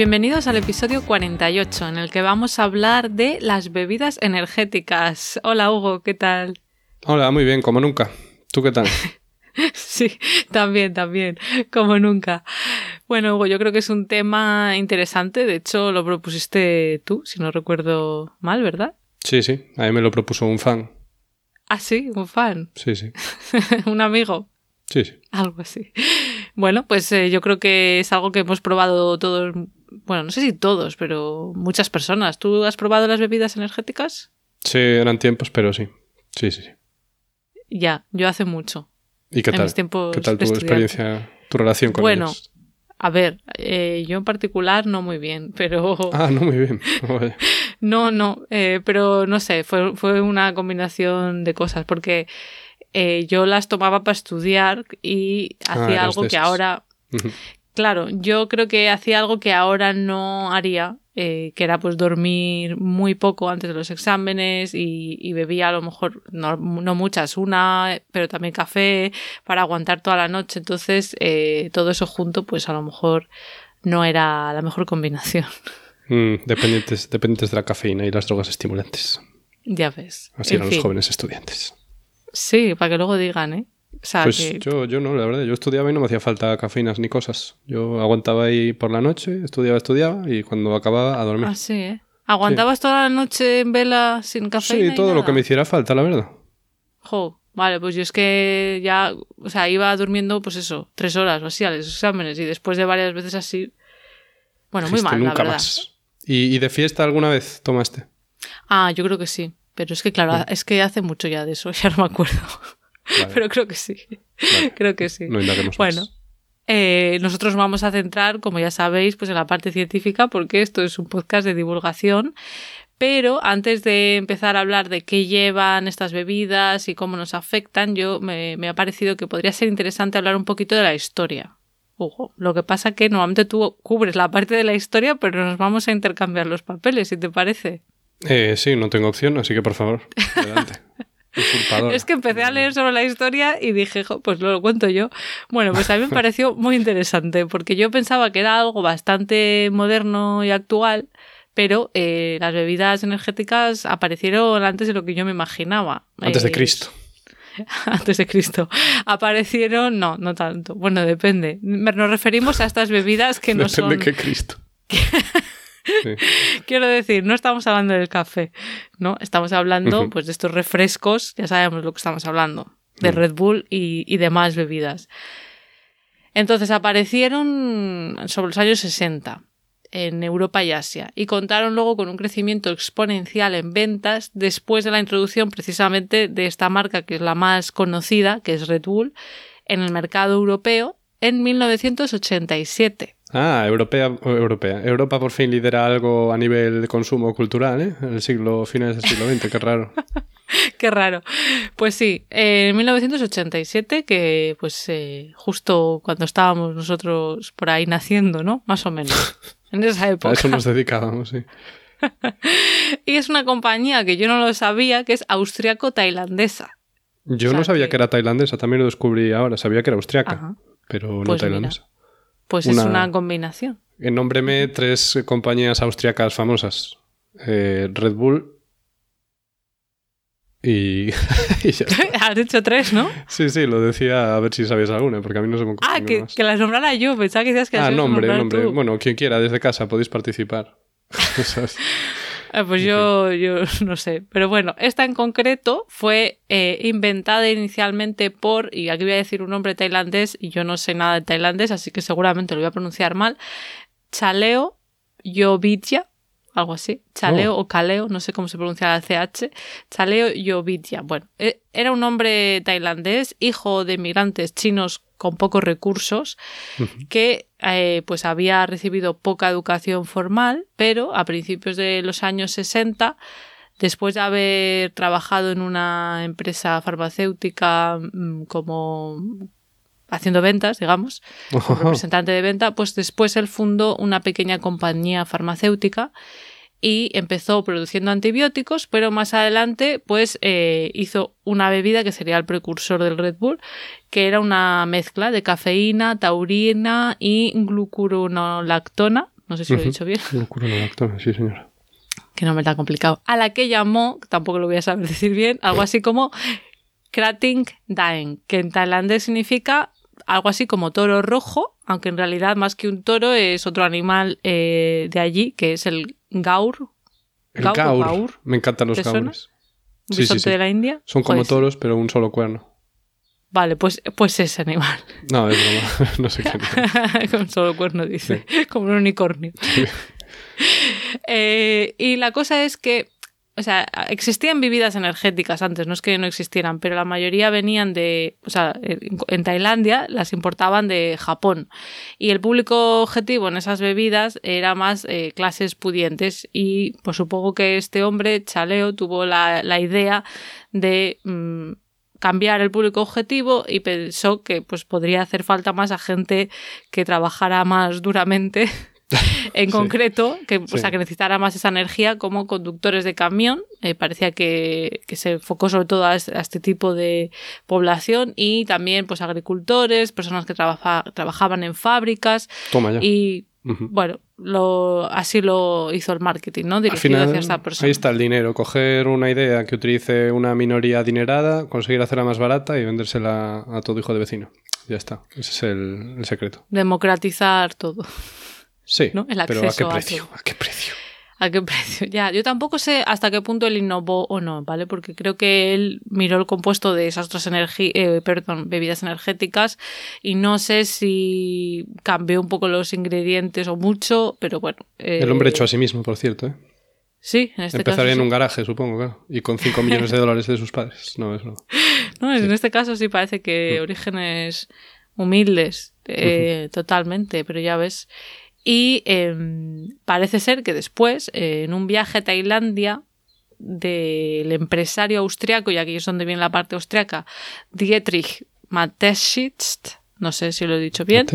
Bienvenidos al episodio 48, en el que vamos a hablar de las bebidas energéticas. Hola Hugo, ¿qué tal? Hola, muy bien, como nunca. ¿Tú qué tal? sí, también, también, como nunca. Bueno, Hugo, yo creo que es un tema interesante. De hecho, lo propusiste tú, si no recuerdo mal, ¿verdad? Sí, sí, a mí me lo propuso un fan. Ah, sí, un fan. Sí, sí. un amigo. Sí, sí. Algo así. Bueno, pues eh, yo creo que es algo que hemos probado todos bueno, no sé si todos, pero muchas personas. ¿Tú has probado las bebidas energéticas? Sí, eran tiempos, pero sí. Sí, sí, sí. Ya, yo hace mucho. ¿Y qué tal? ¿Qué tal tu experiencia, tu relación con Bueno, a ver, eh, yo en particular no muy bien, pero... Ah, no muy bien. no, no, eh, pero no sé, fue, fue una combinación de cosas, porque eh, yo las tomaba para estudiar y ah, hacía algo que ahora... Claro, yo creo que hacía algo que ahora no haría, eh, que era pues dormir muy poco antes de los exámenes y, bebía a lo mejor, no, muchas, una, pero también café para aguantar toda la noche. Entonces, eh, todo eso junto, pues a lo mejor no era la mejor combinación. Mm, dependientes, dependientes de la cafeína y las drogas estimulantes. Ya ves. Así eran los jóvenes estudiantes. Sí, para que luego digan, ¿eh? Pues yo, yo no, la verdad. Yo estudiaba y no me hacía falta cafeínas ni cosas. Yo aguantaba ahí por la noche, estudiaba, estudiaba y cuando acababa a dormir. Ah, sí, ¿eh? ¿Aguantabas toda la noche en vela sin cafeína? Sí, todo lo que me hiciera falta, la verdad. Jo, vale, pues yo es que ya, o sea, iba durmiendo, pues eso, tres horas o así a los exámenes y después de varias veces así. Bueno, muy mal, la verdad. Más. ¿Y, de fiesta alguna vez tomaste? Ah, yo creo que sí. Pero es que, claro, es que hace mucho ya de eso, ya no me acuerdo. Pero creo que sí. Creo que sí. No bueno. Eh, nosotros vamos a centrar, como ya sabéis, pues en la parte científica, porque esto es un podcast de divulgación. Pero antes de empezar a hablar de qué llevan estas bebidas y cómo nos afectan, yo me, me ha parecido que podría ser interesante hablar un poquito de la historia. Hugo. Lo que pasa que normalmente tú cubres la parte de la historia, pero nos vamos a intercambiar los papeles, si te parece. Eh, sí, no tengo opción, así que por favor, adelante. Es que empecé a leer sobre la historia y dije, pues lo cuento yo. Bueno, pues a mí me pareció muy interesante porque yo pensaba que era algo bastante moderno y actual, pero eh, las bebidas energéticas aparecieron antes de lo que yo me imaginaba. Antes de Cristo. antes de Cristo. Aparecieron, no, no tanto. Bueno, depende. Nos referimos a estas bebidas que no son. Depende que Cristo. Quiero decir, no estamos hablando del café, ¿no? Estamos hablando pues de estos refrescos, ya sabemos lo que estamos hablando, de mm. Red Bull y, demás bebidas. Entonces aparecieron sobre los años 60 en Europa y Asia y contaron luego con un crecimiento exponencial en ventas después de la introducción precisamente de esta marca que es la más conocida, que es Red Bull, en el mercado europeo en 1987. Ah, europea, europea. Europa por fin lidera algo a nivel de consumo cultural, ¿eh? En el siglo, finales del siglo XX, qué raro. qué raro. Pues sí, en 1987, que pues eh, justo cuando estábamos nosotros por ahí naciendo, ¿no? Más o menos. En esa época. A eso nos dedicábamos, sí. y es una compañía que yo no lo sabía, que es austriaco-tailandesa. Yo no sabía que... era tailandesa, también lo descubrí ahora, sabía que era austriaca, pero no pues tailandesa. Pues es una combinación. Nómbreme tres compañías austriacas famosas. Eh, Red Bull y... Has dicho tres, ¿no? Sí, sí, lo decía a ver si sabías alguna, porque a mí no se me ocurre Ah, que, que, las nombrara yo, pensaba que decías que Ah, nombre, nombre. Bueno, quien quiera, desde casa podéis participar. Ah, pues yo, yo no sé. Pero bueno, esta en concreto fue eh, inventada inicialmente por, y aquí voy a decir un nombre tailandés, y yo no sé nada de tailandés, así que seguramente lo voy a pronunciar mal, Chaleo Yovitya, algo así, Chaleo oh. o Caleo, no sé cómo se pronuncia la CH, Chaleo Yovitya. Bueno, e, era un hombre tailandés, hijo de migrantes chinos con pocos recursos, que eh, pues había recibido poca educación formal, pero a principios de los años 60, después de haber trabajado en una empresa farmacéutica mm, como haciendo ventas, digamos, como representante de venta, pues después él fundó una pequeña compañía farmacéutica y empezó produciendo antibióticos, pero más adelante pues eh, hizo una bebida que sería el precursor del Red Bull, que era una mezcla de cafeína, taurina y glucuronolactona, no sé si lo he dicho bien. Glucuronolactona, sí señora. Que no me está complicado. A la que llamó, tampoco lo voy a saber decir bien, algo así como Krating Daeng, que en tailandés significa algo así como toro rojo, aunque en realidad más que un toro es otro animal eh, de allí, que es el gaur. El gaur. Me encantan los gaures. ¿Un sí, de la India? Son como toros, pero un solo cuerno. Vale, pues, pues ese animal. No, es broma. no sé qué. Con solo cuerno, dice. Como un unicornio. Eh, y la cosa es que o sea, existían bebidas energéticas antes, no es que no existieran, pero la mayoría venían de, o sea, en Tailandia las importaban de Japón. Y el público objetivo en esas bebidas era más eh, clases pudientes y pues supongo que este hombre, Chaleo, tuvo la, idea de... Mm, cambiar el público objetivo y pensó que pues podría hacer falta más a gente que trabajara más duramente en concreto, que, o sea, que necesitara más esa energía como conductores de camión. Eh, parecía que, se enfocó sobre todo a este, tipo de población y también pues agricultores, personas que trabajaban en fábricas. Toma ya. Y bueno, lo, así lo hizo el marketing, ¿no? Dirigido hacia esta persona. Ahí está el dinero, coger una idea que utilice una minoría adinerada, conseguir hacerla más barata y vendérsela a todo hijo de vecino. Ya está, ese es el secreto. Democratizar todo. Sí, pero ¿a qué precio? ¿A, qué precio? ¿A qué precio? Ya, yo tampoco sé hasta qué punto él innovó o no, ¿vale? Porque creo que él miró el compuesto de esas otras eh, perdón, bebidas energéticas y no sé si cambió un poco los ingredientes o mucho, pero bueno. el hombre hecho a sí mismo, por cierto, ¿eh? Sí, en este Empezaría en un garaje, supongo, claro. Y con 5 millones de dólares de sus padres. No, es no. no en este caso sí parece que mm. orígenes humildes, eh, totalmente, pero ya ves. Y em, parece ser que después, eh, en un viaje a Tailandia, del empresario austriaco, y aquí es donde viene la parte austriaca, Dietrich Mateschitz, no sé si lo he dicho bien.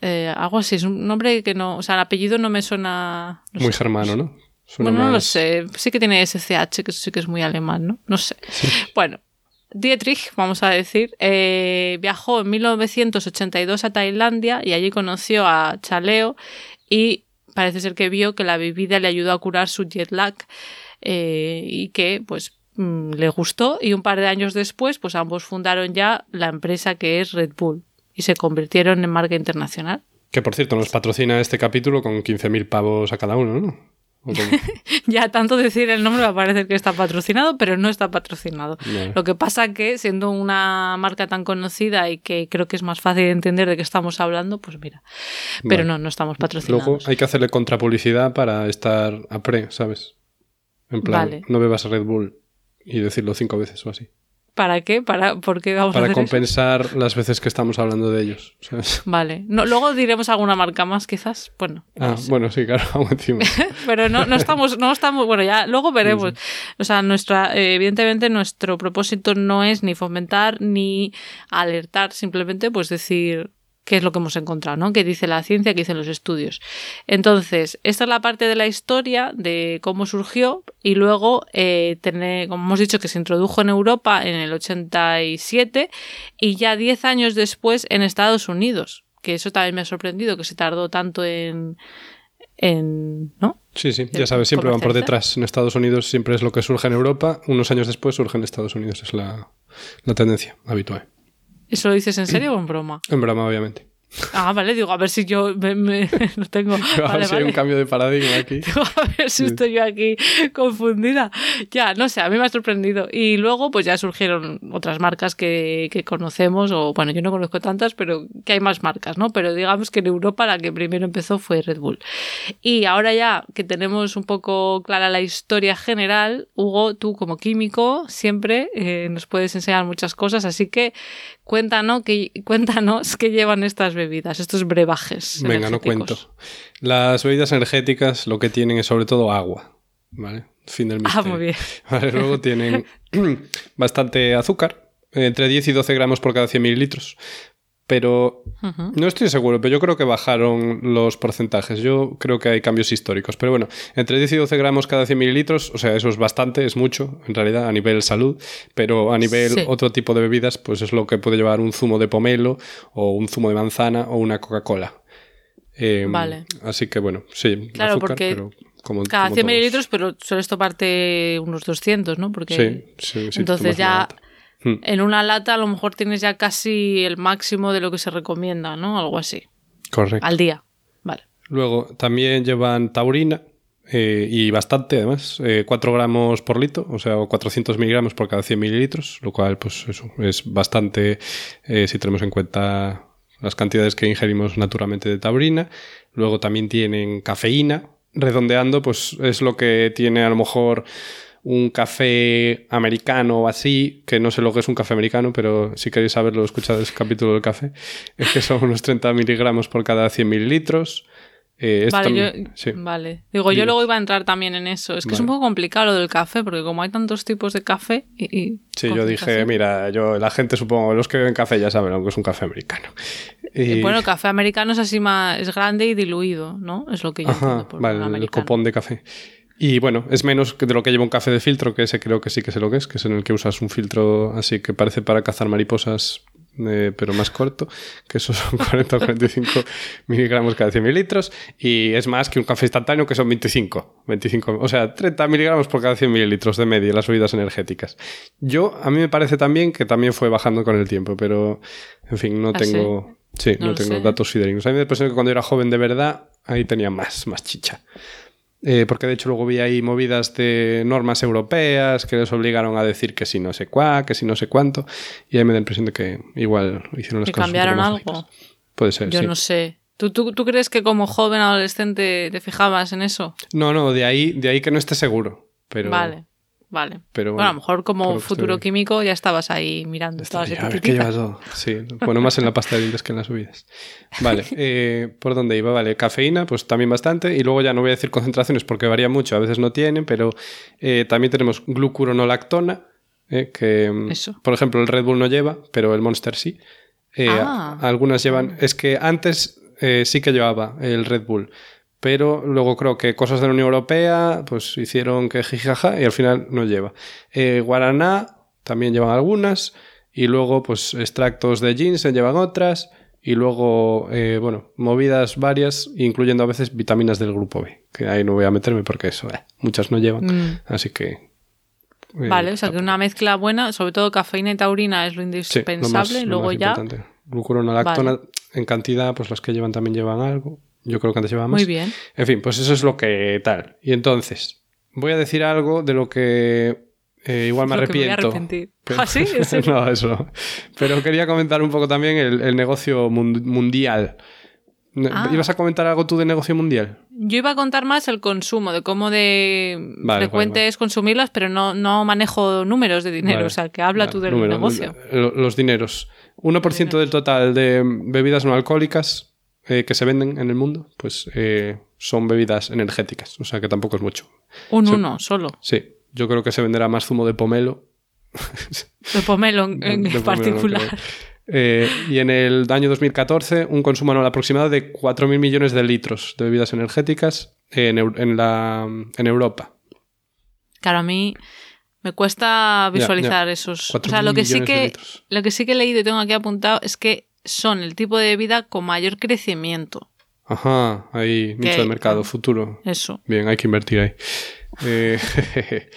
Eh, algo así, es un nombre que no, o sea, el apellido no me suena... muy germano, ¿no? bueno, no lo sé, sí que tiene SCH, que sí que es muy alemán, ¿no? No sé. Bueno, Dietrich, vamos a decir, eh, viajó en 1982 a Tailandia y allí conoció a Chaleo y parece ser que vio que la bebida le ayudó a curar su jet lag eh, y que pues mm, le gustó y un par de años después pues ambos fundaron ya la empresa que es Red Bull y se convirtieron en marca internacional. Que por cierto nos patrocina este capítulo con 15.000 pavos a cada uno, ¿no? ya tanto decir el nombre va a parecer que está patrocinado, pero no está patrocinado. Lo que pasa que siendo una marca tan conocida y que creo que es más fácil de entender de qué estamos hablando, pues mira. Pero no, no estamos patrocinados. Luego hay que hacerle contrapublicidad para estar a pre, ¿sabes? En plan, no bebas Red Bull y decirlo cinco veces o así. ¿Para qué? ¿Para, ¿Por qué vamos Para a hacer compensar las veces que estamos hablando de ellos. Vale. No, luego diremos alguna marca más, quizás. Bueno. Ah, bueno, sí, claro, encima. Pero no, no, estamos, no estamos. Bueno, ya luego veremos. O sea, nuestra, evidentemente, nuestro propósito no es ni fomentar ni alertar, simplemente, pues decir qué es lo que hemos encontrado, ¿no? ¿Qué dice la ciencia, qué dicen los estudios? Entonces, esta es la parte de la historia de cómo surgió y luego, eh, tener, como hemos dicho, que se introdujo en Europa en el 87 y ya 10 años después en Estados Unidos, que eso también me ha sorprendido, que se tardó tanto en... en ¿no? Sí, sí, ya sabes, siempre van por detrás. En Estados Unidos siempre es lo que surge en Europa, unos años después surge en Estados Unidos, es la, la tendencia habitual. ¿Eso lo dices en serio o en broma? En broma, obviamente. Ah, vale, digo, a ver si yo me, lo tengo. a ver si hay un cambio de paradigma aquí. a ver si estoy yo aquí confundida. Ya, no sé, a mí me ha sorprendido. Y luego, pues ya surgieron otras marcas que, que conocemos, o bueno, yo no conozco tantas, pero que hay más marcas, ¿no? Pero digamos que en Europa la que primero empezó fue Red Bull. Y ahora ya que tenemos un poco clara la historia general, Hugo, tú como químico siempre eh, nos puedes enseñar muchas cosas, así que Cuéntanos qué cuéntanos qué llevan estas bebidas, estos brebajes. Venga, no cuento. Las bebidas energéticas lo que tienen es sobre todo agua, ¿vale? Fin del misterio. Ah, muy bien. luego tienen bastante azúcar, entre 10 y 12 gramos por cada 100 mililitros. Pero no estoy seguro, pero yo creo que bajaron los porcentajes. Yo creo que hay cambios históricos. Pero bueno, entre 10 y 12 gramos cada 100 mililitros, o sea, eso es bastante, es mucho, en realidad, a nivel salud. Pero a nivel otro tipo de bebidas, pues es lo que puede llevar un zumo de pomelo, o un zumo de manzana, o una Coca-Cola. Em, vale. Así que bueno, sí, claro, porque cada 100 mililitros, pero sueles tomarte unos 200, ¿no? Porque sí, sí, sí entonces ya Hmm. En una lata a lo mejor tienes ya casi el máximo de lo que se recomienda, ¿no? Algo así. Correcto. Al día. Vale. Luego también llevan taurina. Eh, y bastante además, 4 eh, gramos por litro, o sea, 400 miligramos por cada 100 mililitros, lo cual pues eso es bastante eh, si tenemos en cuenta las cantidades que ingerimos naturalmente de taurina. Luego también tienen cafeína, redondeando pues es lo que tiene a lo mejor un café americano o así, que no sé lo que es un café americano, pero si queréis saberlo, escuchad ese capítulo del café, es que son unos 30 miligramos por cada 100 mililitros. Eh, vale, vale, Digo, yo luego iba a entrar también en eso. Es que es un poco complicado lo del café, porque como hay tantos tipos de café y... sí, yo dije, mira, yo la gente supongo, los que beben café ya saben lo que es un café americano. Y... Bueno, el café americano es así más, es grande y diluido, ¿no? Es lo que yo entiendo por vale, el copón de café. Y bueno, es menos que de lo que lleva un café de filtro, que ese creo que sí que sé lo que es, que es en el que usas un filtro así que parece para cazar mariposas, eh, pero más corto, que esos son 40 o 45 miligramos cada 100 mililitros. Y es más que un café instantáneo, que son 25. 25 o sea, 30 miligramos por cada 100 mililitros de media, las bebidas energéticas. Yo, a mí me parece también que también fue bajando con el tiempo, pero en fin, no ¿Ah, tengo. Sí, no, tengo datos fidedignos. A mí me parece que cuando era joven de verdad, ahí tenía más, más chicha. Eh, porque de hecho luego vi ahí movidas de normas europeas que les obligaron a decir que si no sé cuá, que si no sé cuánto, y ahí me da la impresión de que igual hicieron las cosas. cambiaron algo? Puede ser. Yo no sé. ¿Tú, ¿Tú, tú, crees que como joven adolescente te fijabas en eso? No, no, de ahí, de ahí que no esté seguro. Pero... Vale. Vale. Pero bueno, a lo mejor como futuro químico ya estabas ahí mirando todas A ver qué llevas todo. Sí, bueno, más en la pasta de dientes que en las subidas. Vale, eh, ¿por dónde iba? Vale, cafeína, pues también bastante. Y luego ya no voy a decir concentraciones porque varía mucho, a veces no tienen, pero eh, también tenemos glucuronolactona, eh, que mm, por ejemplo el Red Bull no lleva, pero el Monster sí. Ah. Algunas llevan. Es que antes sí que llevaba el Red Bull pero luego creo que cosas de la Unión Europea pues hicieron que jijaja y al final no lleva. Eh, Guaraná también llevan algunas y luego pues extractos de ginseng llevan otras y luego, eh, bueno, movidas varias, incluyendo a veces vitaminas del grupo B, que ahí no voy a meterme porque eso, eh, muchas no llevan, mm. así que... vale, o sea que una mezcla buena, sobre todo cafeína y taurina es lo indispensable, y luego ya... Glucuronolactona en cantidad, pues las que llevan también llevan algo. Yo creo que antes llevábamos. Muy bien. En fin, pues eso es lo que tal. Y entonces, voy a decir algo de lo que eh, igual me arrepiento. ¿Ah, sí? no, eso. Pero quería comentar un poco también el, negocio mundial. Ah. ¿Ibas a comentar algo tú de negocio mundial? Yo iba a contar más el consumo, de cómo de frecuente es consumirlas, pero no, no manejo números de dinero. O sea, que habla tú del negocio. Los dineros. 1% del total de bebidas no alcohólicas eh, que se venden en el mundo, pues eh, son bebidas energéticas, o sea que tampoco es mucho. Un uno solo. Sí, yo creo que se venderá más zumo de pomelo. De pomelo en, particular. Eh, y en el año 2014, un consumo anual aproximado de 4.000 millones de litros de bebidas energéticas en, en, la, en Europa. Claro, a mí me cuesta visualizar esos. O sea, lo que, sí que, lo que sí que he leído y tengo aquí apuntado es que son el tipo de vida con mayor crecimiento. Ajá, hay mucho de mercado futuro. Eso. Bien, hay que invertir ahí. Eh,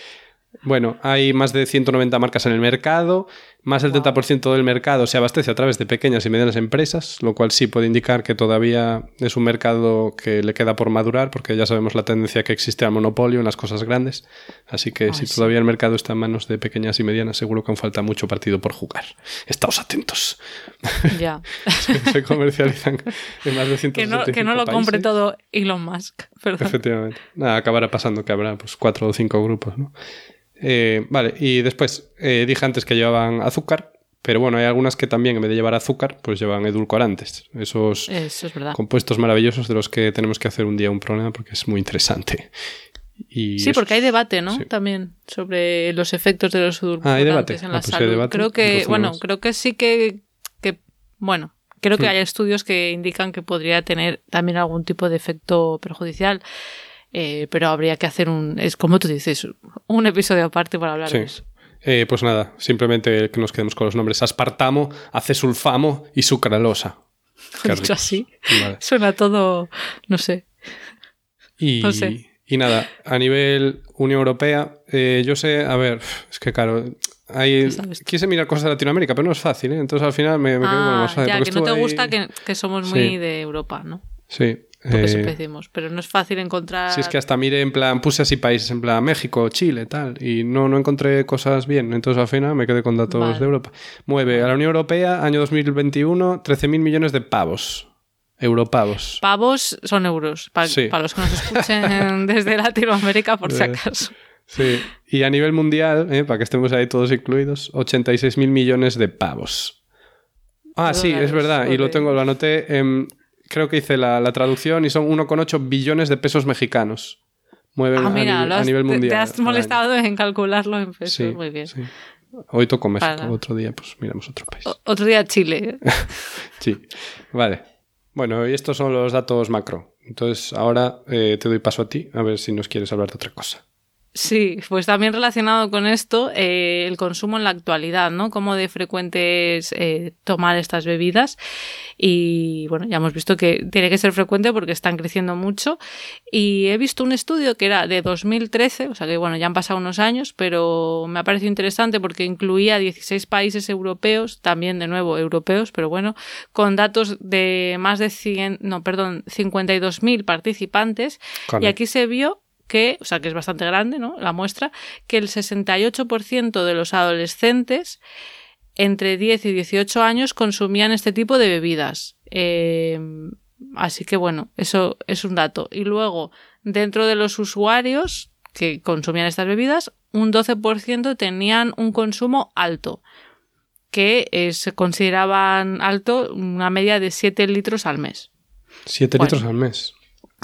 bueno, hay más de 190 marcas en el mercado más del 30% del mercado se abastece a través de pequeñas y medianas empresas, lo cual sí puede indicar que todavía es un mercado que le queda por madurar, porque ya sabemos la tendencia que existe al monopolio en las cosas grandes. Así que si todavía el mercado está en manos de pequeñas y medianas, seguro que aún falta mucho partido por jugar. Estáos atentos. Ya. se, comercializan en más de 175 Que no, que no lo compre todo Elon Musk. Efectivamente. Nada, acabará pasando que habrá pues cuatro o cinco grupos, ¿no? Eh, vale, y después eh, dije antes que llevaban azúcar, Pero bueno, hay algunas que también, en vez de llevar azúcar, pues llevan edulcorantes. Esos compuestos maravillosos de los que tenemos que hacer un día un problema porque es muy interesante. Y sí, porque hay debate, ¿no? También sobre los efectos de los edulcorantes ah, hay debate. en la ah, pues salud. creo que, bueno, creo que sí que, que bueno, creo que hmm. hay estudios que indican que podría tener también algún tipo de efecto perjudicial. Eh, pero habría que hacer un, es como tú dices, un episodio aparte para hablar de eso. Eh, pues nada, simplemente que nos quedemos con los nombres. Aspartamo, acesulfamo y sucralosa. Dicho así, suena todo, no sé. Y, y nada, a nivel Unión Europea, eh, yo sé, a ver, es que claro, hay, quise mirar cosas de Latinoamérica, pero no es fácil, ¿eh? Entonces al final me, me quedo con lo más fácil. Ya, que no te gusta que, que, somos muy de Europa, ¿no? Sí, eh, pero no es fácil encontrar. Si es que hasta mire en plan, puse así países, en plan México, Chile, tal, y no, no encontré cosas bien. Entonces al final me quedé con datos de Europa. Mueve a la Unión Europea, año 2021, 13.000 millones de pavos. Europavos. Pavos son euros, para, los que nos escuchen desde Latinoamérica, por si acaso. Sí, y a nivel mundial, eh, para que estemos ahí todos incluidos, 86.000 millones de pavos. Ah, sí, es verdad, y lo tengo, lo anoté en creo que hice la, traducción y son 1,8 billones de pesos mexicanos. Mueven ah, a, nivel, mundial. Te has molestado en calcularlo en pesos. Muy bien. Hoy toco México, otro día pues miramos otro país. otro día Chile. sí, vale. Bueno, y estos son los datos macro. Entonces ahora eh, te doy paso a ti, a ver si nos quieres hablar de otra cosa. Sí, pues también relacionado con esto, eh, el consumo en la actualidad, ¿no? Cómo de frecuente es eh, tomar estas bebidas. Y bueno, ya hemos visto que tiene que ser frecuente porque están creciendo mucho. Y he visto un estudio que era de 2013, o sea que bueno, ya han pasado unos años, pero me ha parecido interesante porque incluía 16 países europeos, también de nuevo europeos, pero bueno, con datos de más de 100, no, perdón, 52.000 participantes. Y aquí se vio que, o sea, que es bastante grande, ¿no? La muestra, que el 68% de los adolescentes entre 10 y 18 años consumían este tipo de bebidas. Eh, así que bueno, eso es un dato. Y luego, dentro de los usuarios que consumían estas bebidas, un 12% tenían un consumo alto, que eh, se consideraban alto una media de 7 litros al mes. 7 litros al mes.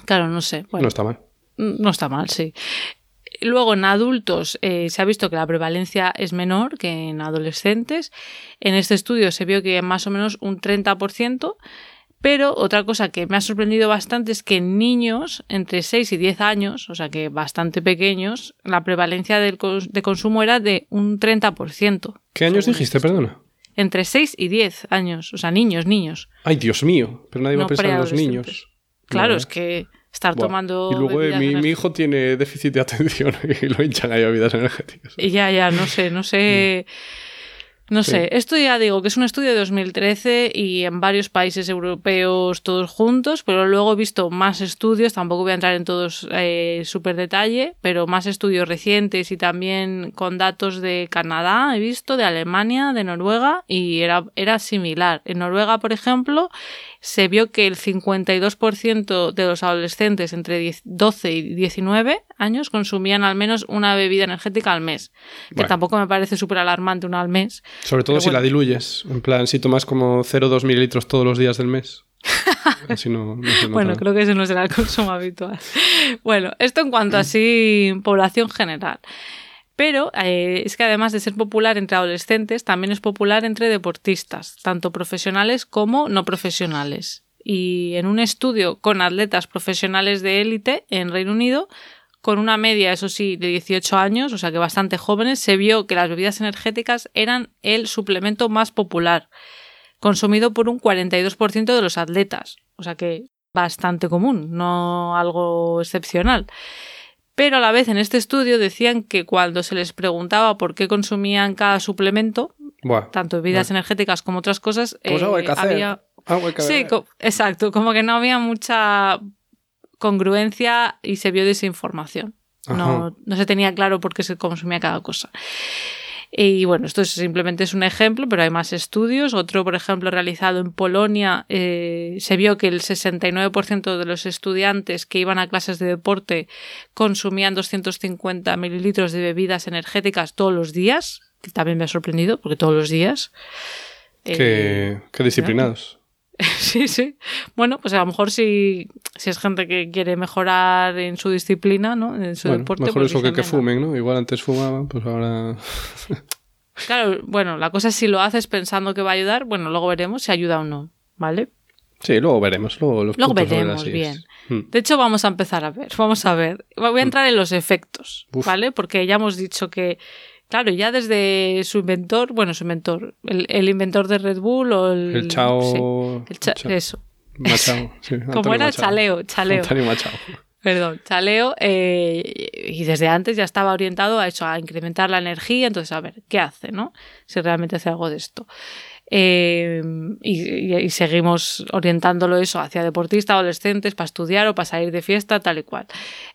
Claro, no sé. No está mal. No está mal, sí. Luego, en adultos eh, se ha visto que la prevalencia es menor que en adolescentes. En este estudio se vio que más o menos un 30%. Pero otra cosa que me ha sorprendido bastante es que en niños entre 6 y 10 años, o sea que bastante pequeños, la prevalencia de consumo era de un 30%. ¿Qué años dijiste, perdona? Entre 6 y 10 años, o sea, niños, niños. Ay, Dios mío, pero nadie va a pensar en los niños. Claro, es que estar tomando. Y luego mi, mi, hijo tiene déficit de atención y lo hinchan a bebidas energéticas. Y ya, ya, no sé, no sé. Mm. No sé, esto ya digo que es un estudio de 2013 y en varios países europeos todos juntos, pero luego he visto más estudios, tampoco voy a entrar en todos eh, súper detalle, pero más estudios recientes y también con datos de Canadá, he visto, de Alemania, de Noruega y era, era similar. En Noruega, por ejemplo, se vio que el 52% de los adolescentes entre 12 y 19 años consumían al menos una bebida energética al mes, que tampoco me parece súper alarmante una al mes. Sobre todo si la diluyes, en plan, si tomas como 0,2 mililitros todos los días del mes. bueno, creo que ese no será el consumo habitual. Bueno, esto en cuanto a así población general. Pero eh, es que además de ser popular entre adolescentes, también es popular entre deportistas, tanto profesionales como no profesionales. Y en un estudio con atletas profesionales de élite en Reino Unido, con una media, eso sí, de 18 años, o sea que bastante jóvenes, se vio que las bebidas energéticas eran el suplemento más popular, consumido por un 42% de los atletas, o sea que bastante común, no algo excepcional. Pero a la vez en este estudio decían que cuando se les preguntaba por qué consumían cada suplemento, tanto bebidas energéticas como otras cosas, pues eh, había... sí, exacto, como que no había mucha congruencia y se vio desinformación. No, no se tenía claro por qué se consumía cada cosa. Y bueno, esto simplemente es un ejemplo, pero hay más estudios. Otro, por ejemplo, realizado en Polonia, eh, se vio que el 69% de los estudiantes que iban a clases de deporte consumían 250 mililitros de bebidas energéticas todos los días. que también me ha sorprendido, porque todos los días. Qué, eh, disciplinados. Sí, sí. Bueno, pues a lo mejor si, si es gente que quiere mejorar en su disciplina, ¿no? En su deporte. Mejor pues eso que que fumen, ¿no? Igual antes fumaban, pues ahora. claro, bueno, la cosa es si lo haces pensando que va a ayudar, bueno, luego veremos si ayuda o no, ¿vale? Sí, luego veremos. Luego, luego veremos bien. Hmm. De hecho, vamos a empezar a ver. Vamos a ver. Voy a entrar en los efectos, ¿vale? Porque ya hemos dicho que, claro, ya desde su inventor, bueno, su inventor, el, inventor de Red Bull o el. El Chao. el Eso. Machao. Sí, Como era Chaleo, Chaleo. Machao. Perdón, Chaleo, eh, y desde antes ya estaba orientado a eso, a incrementar la energía, entonces a ver, ¿qué hace, no? Si realmente hace algo de esto. Eh, y, seguimos orientándolo eso hacia deportistas, adolescentes, para estudiar o para salir de fiesta, tal y cual.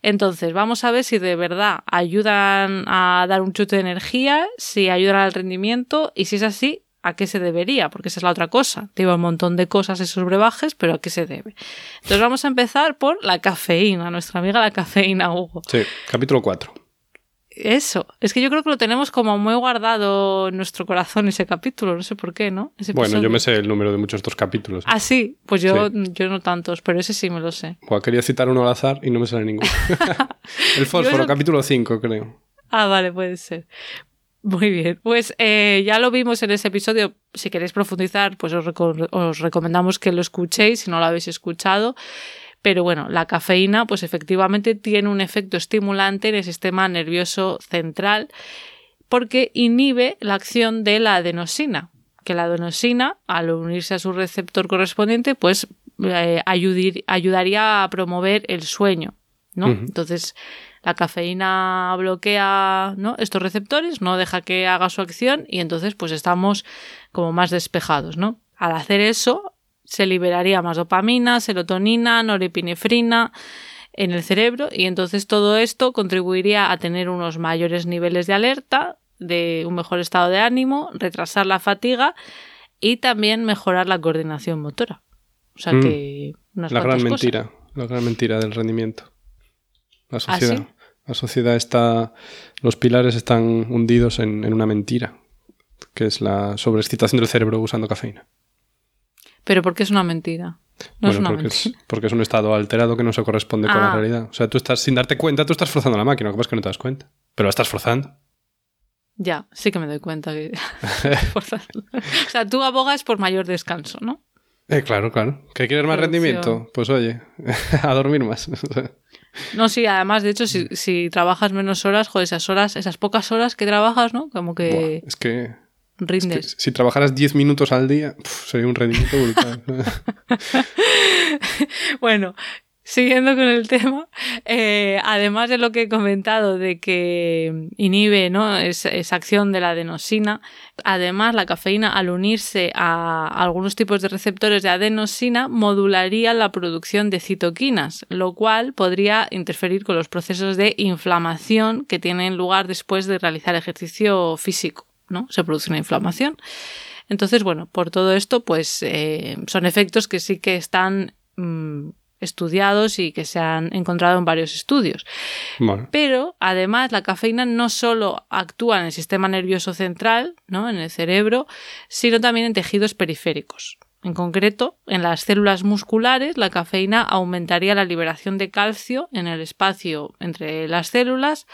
Entonces, vamos a ver si de verdad ayudan a dar un chute de energía, si ayudan al rendimiento y si es así, ¿a qué se debería? Porque esa es la otra cosa. Te un montón de cosas esos brebajes, pero ¿a qué se debe? Entonces vamos a empezar por la cafeína, nuestra amiga la cafeína, Hugo. Sí, capítulo 4. Eso, es que yo creo que lo tenemos como muy guardado en nuestro corazón ese capítulo, no sé por qué, ¿no? bueno, yo me sé el número de muchos de estos capítulos. Ah, sí, pues yo, yo no tantos, pero ese sí me lo sé. quería citar uno al azar y no me sale ninguno. el fósforo, capítulo 5, creo. Ah, vale, puede ser. Muy bien, pues eh, ya lo vimos en ese episodio. Si queréis profundizar, pues os, os recomendamos que lo escuchéis si no lo habéis escuchado. Pero bueno, la cafeína pues efectivamente tiene un efecto estimulante en el sistema nervioso central porque inhibe la acción de la adenosina, que la adenosina, al unirse a su receptor correspondiente, pues eh, ayudaría a promover el sueño, ¿no? Entonces, la cafeína bloquea ¿no? estos receptores, no deja que haga su acción y entonces pues estamos como más despejados, ¿no? Al hacer eso, se liberaría más dopamina, serotonina, norepinefrina en el cerebro y entonces todo esto contribuiría a tener unos mayores niveles de alerta, de un mejor estado de ánimo, retrasar la fatiga y también mejorar la coordinación motora. O sea mm. que la gran mentira, la gran mentira del rendimiento. La ¿Ah, sociedad, la sociedad está, los pilares están hundidos en, en una mentira, que es la sobreexcitación del cerebro usando cafeína. Pero ¿por qué es una mentira? No es una porque, mentira. Es, porque es un estado alterado que no se corresponde con la ah. realidad. O sea, tú estás, sin darte cuenta, tú estás forzando la máquina, lo que pasa es que no te das cuenta. Pero la estás forzando. Ya, sí que me doy cuenta que o sea, tú abogas por mayor descanso, ¿no? Eh, claro, claro. ¿Que quieres más rendimiento? Pues oye, a dormir más. no, sí, además, de hecho, si, si, trabajas menos horas, joder, esas horas, esas pocas horas que trabajas, ¿no? Como que... es que si trabajaras 10 minutos al día, sería un rendimiento brutal. bueno, siguiendo con el tema, eh, además de lo que he comentado de que inhibe ¿no? esa acción de la adenosina, además la cafeína al unirse a algunos tipos de receptores de adenosina modularía la producción de citoquinas, lo cual podría interferir con los procesos de inflamación que tienen lugar después de realizar ejercicio físico. ¿No? Se produce una inflamación. Entonces, bueno, por todo esto, pues eh, son efectos que sí que están mm, estudiados y que se han encontrado en varios estudios. Pero, además, la cafeína no solo actúa en el sistema nervioso central, ¿no? En el cerebro, sino también en tejidos periféricos. En concreto, en las células musculares, la cafeína aumentaría la liberación de calcio en el espacio entre las células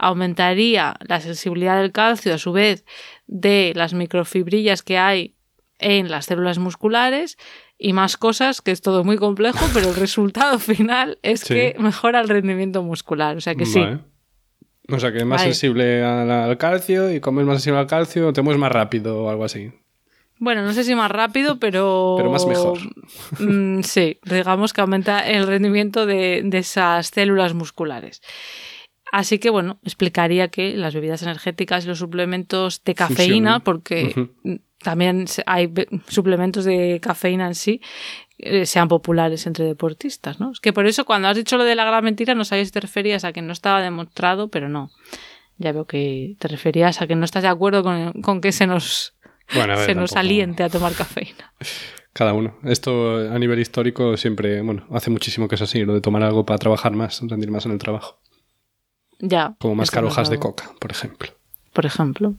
aumentaría la sensibilidad del calcio a su vez de las microfibrillas que hay en las células musculares y más cosas, que es todo muy complejo, pero el resultado final es que mejora el rendimiento muscular. O sea que sí. O sea que es más sensible al, calcio y como es más sensible al calcio, te mueves más rápido o algo así. Bueno, no sé si más rápido, pero. Pero más mejor. Mm, sí, digamos que aumenta el rendimiento de, de esas células musculares. Así que bueno, explicaría que las bebidas energéticas y los suplementos de cafeína, porque también hay suplementos de cafeína en sí, eh, sean populares entre deportistas, ¿no? Es que por eso cuando has dicho lo de la gran mentira no sabías si te referías a que no estaba demostrado, pero no. Ya veo que te referías a que no estás de acuerdo con, que se nos, se nos aliente a tomar cafeína. Cada uno. Esto a nivel histórico siempre, bueno, hace muchísimo que es así, lo de tomar algo para trabajar más, rendir más en el trabajo. Ya. Como mascarojas de coca, por ejemplo. Por ejemplo.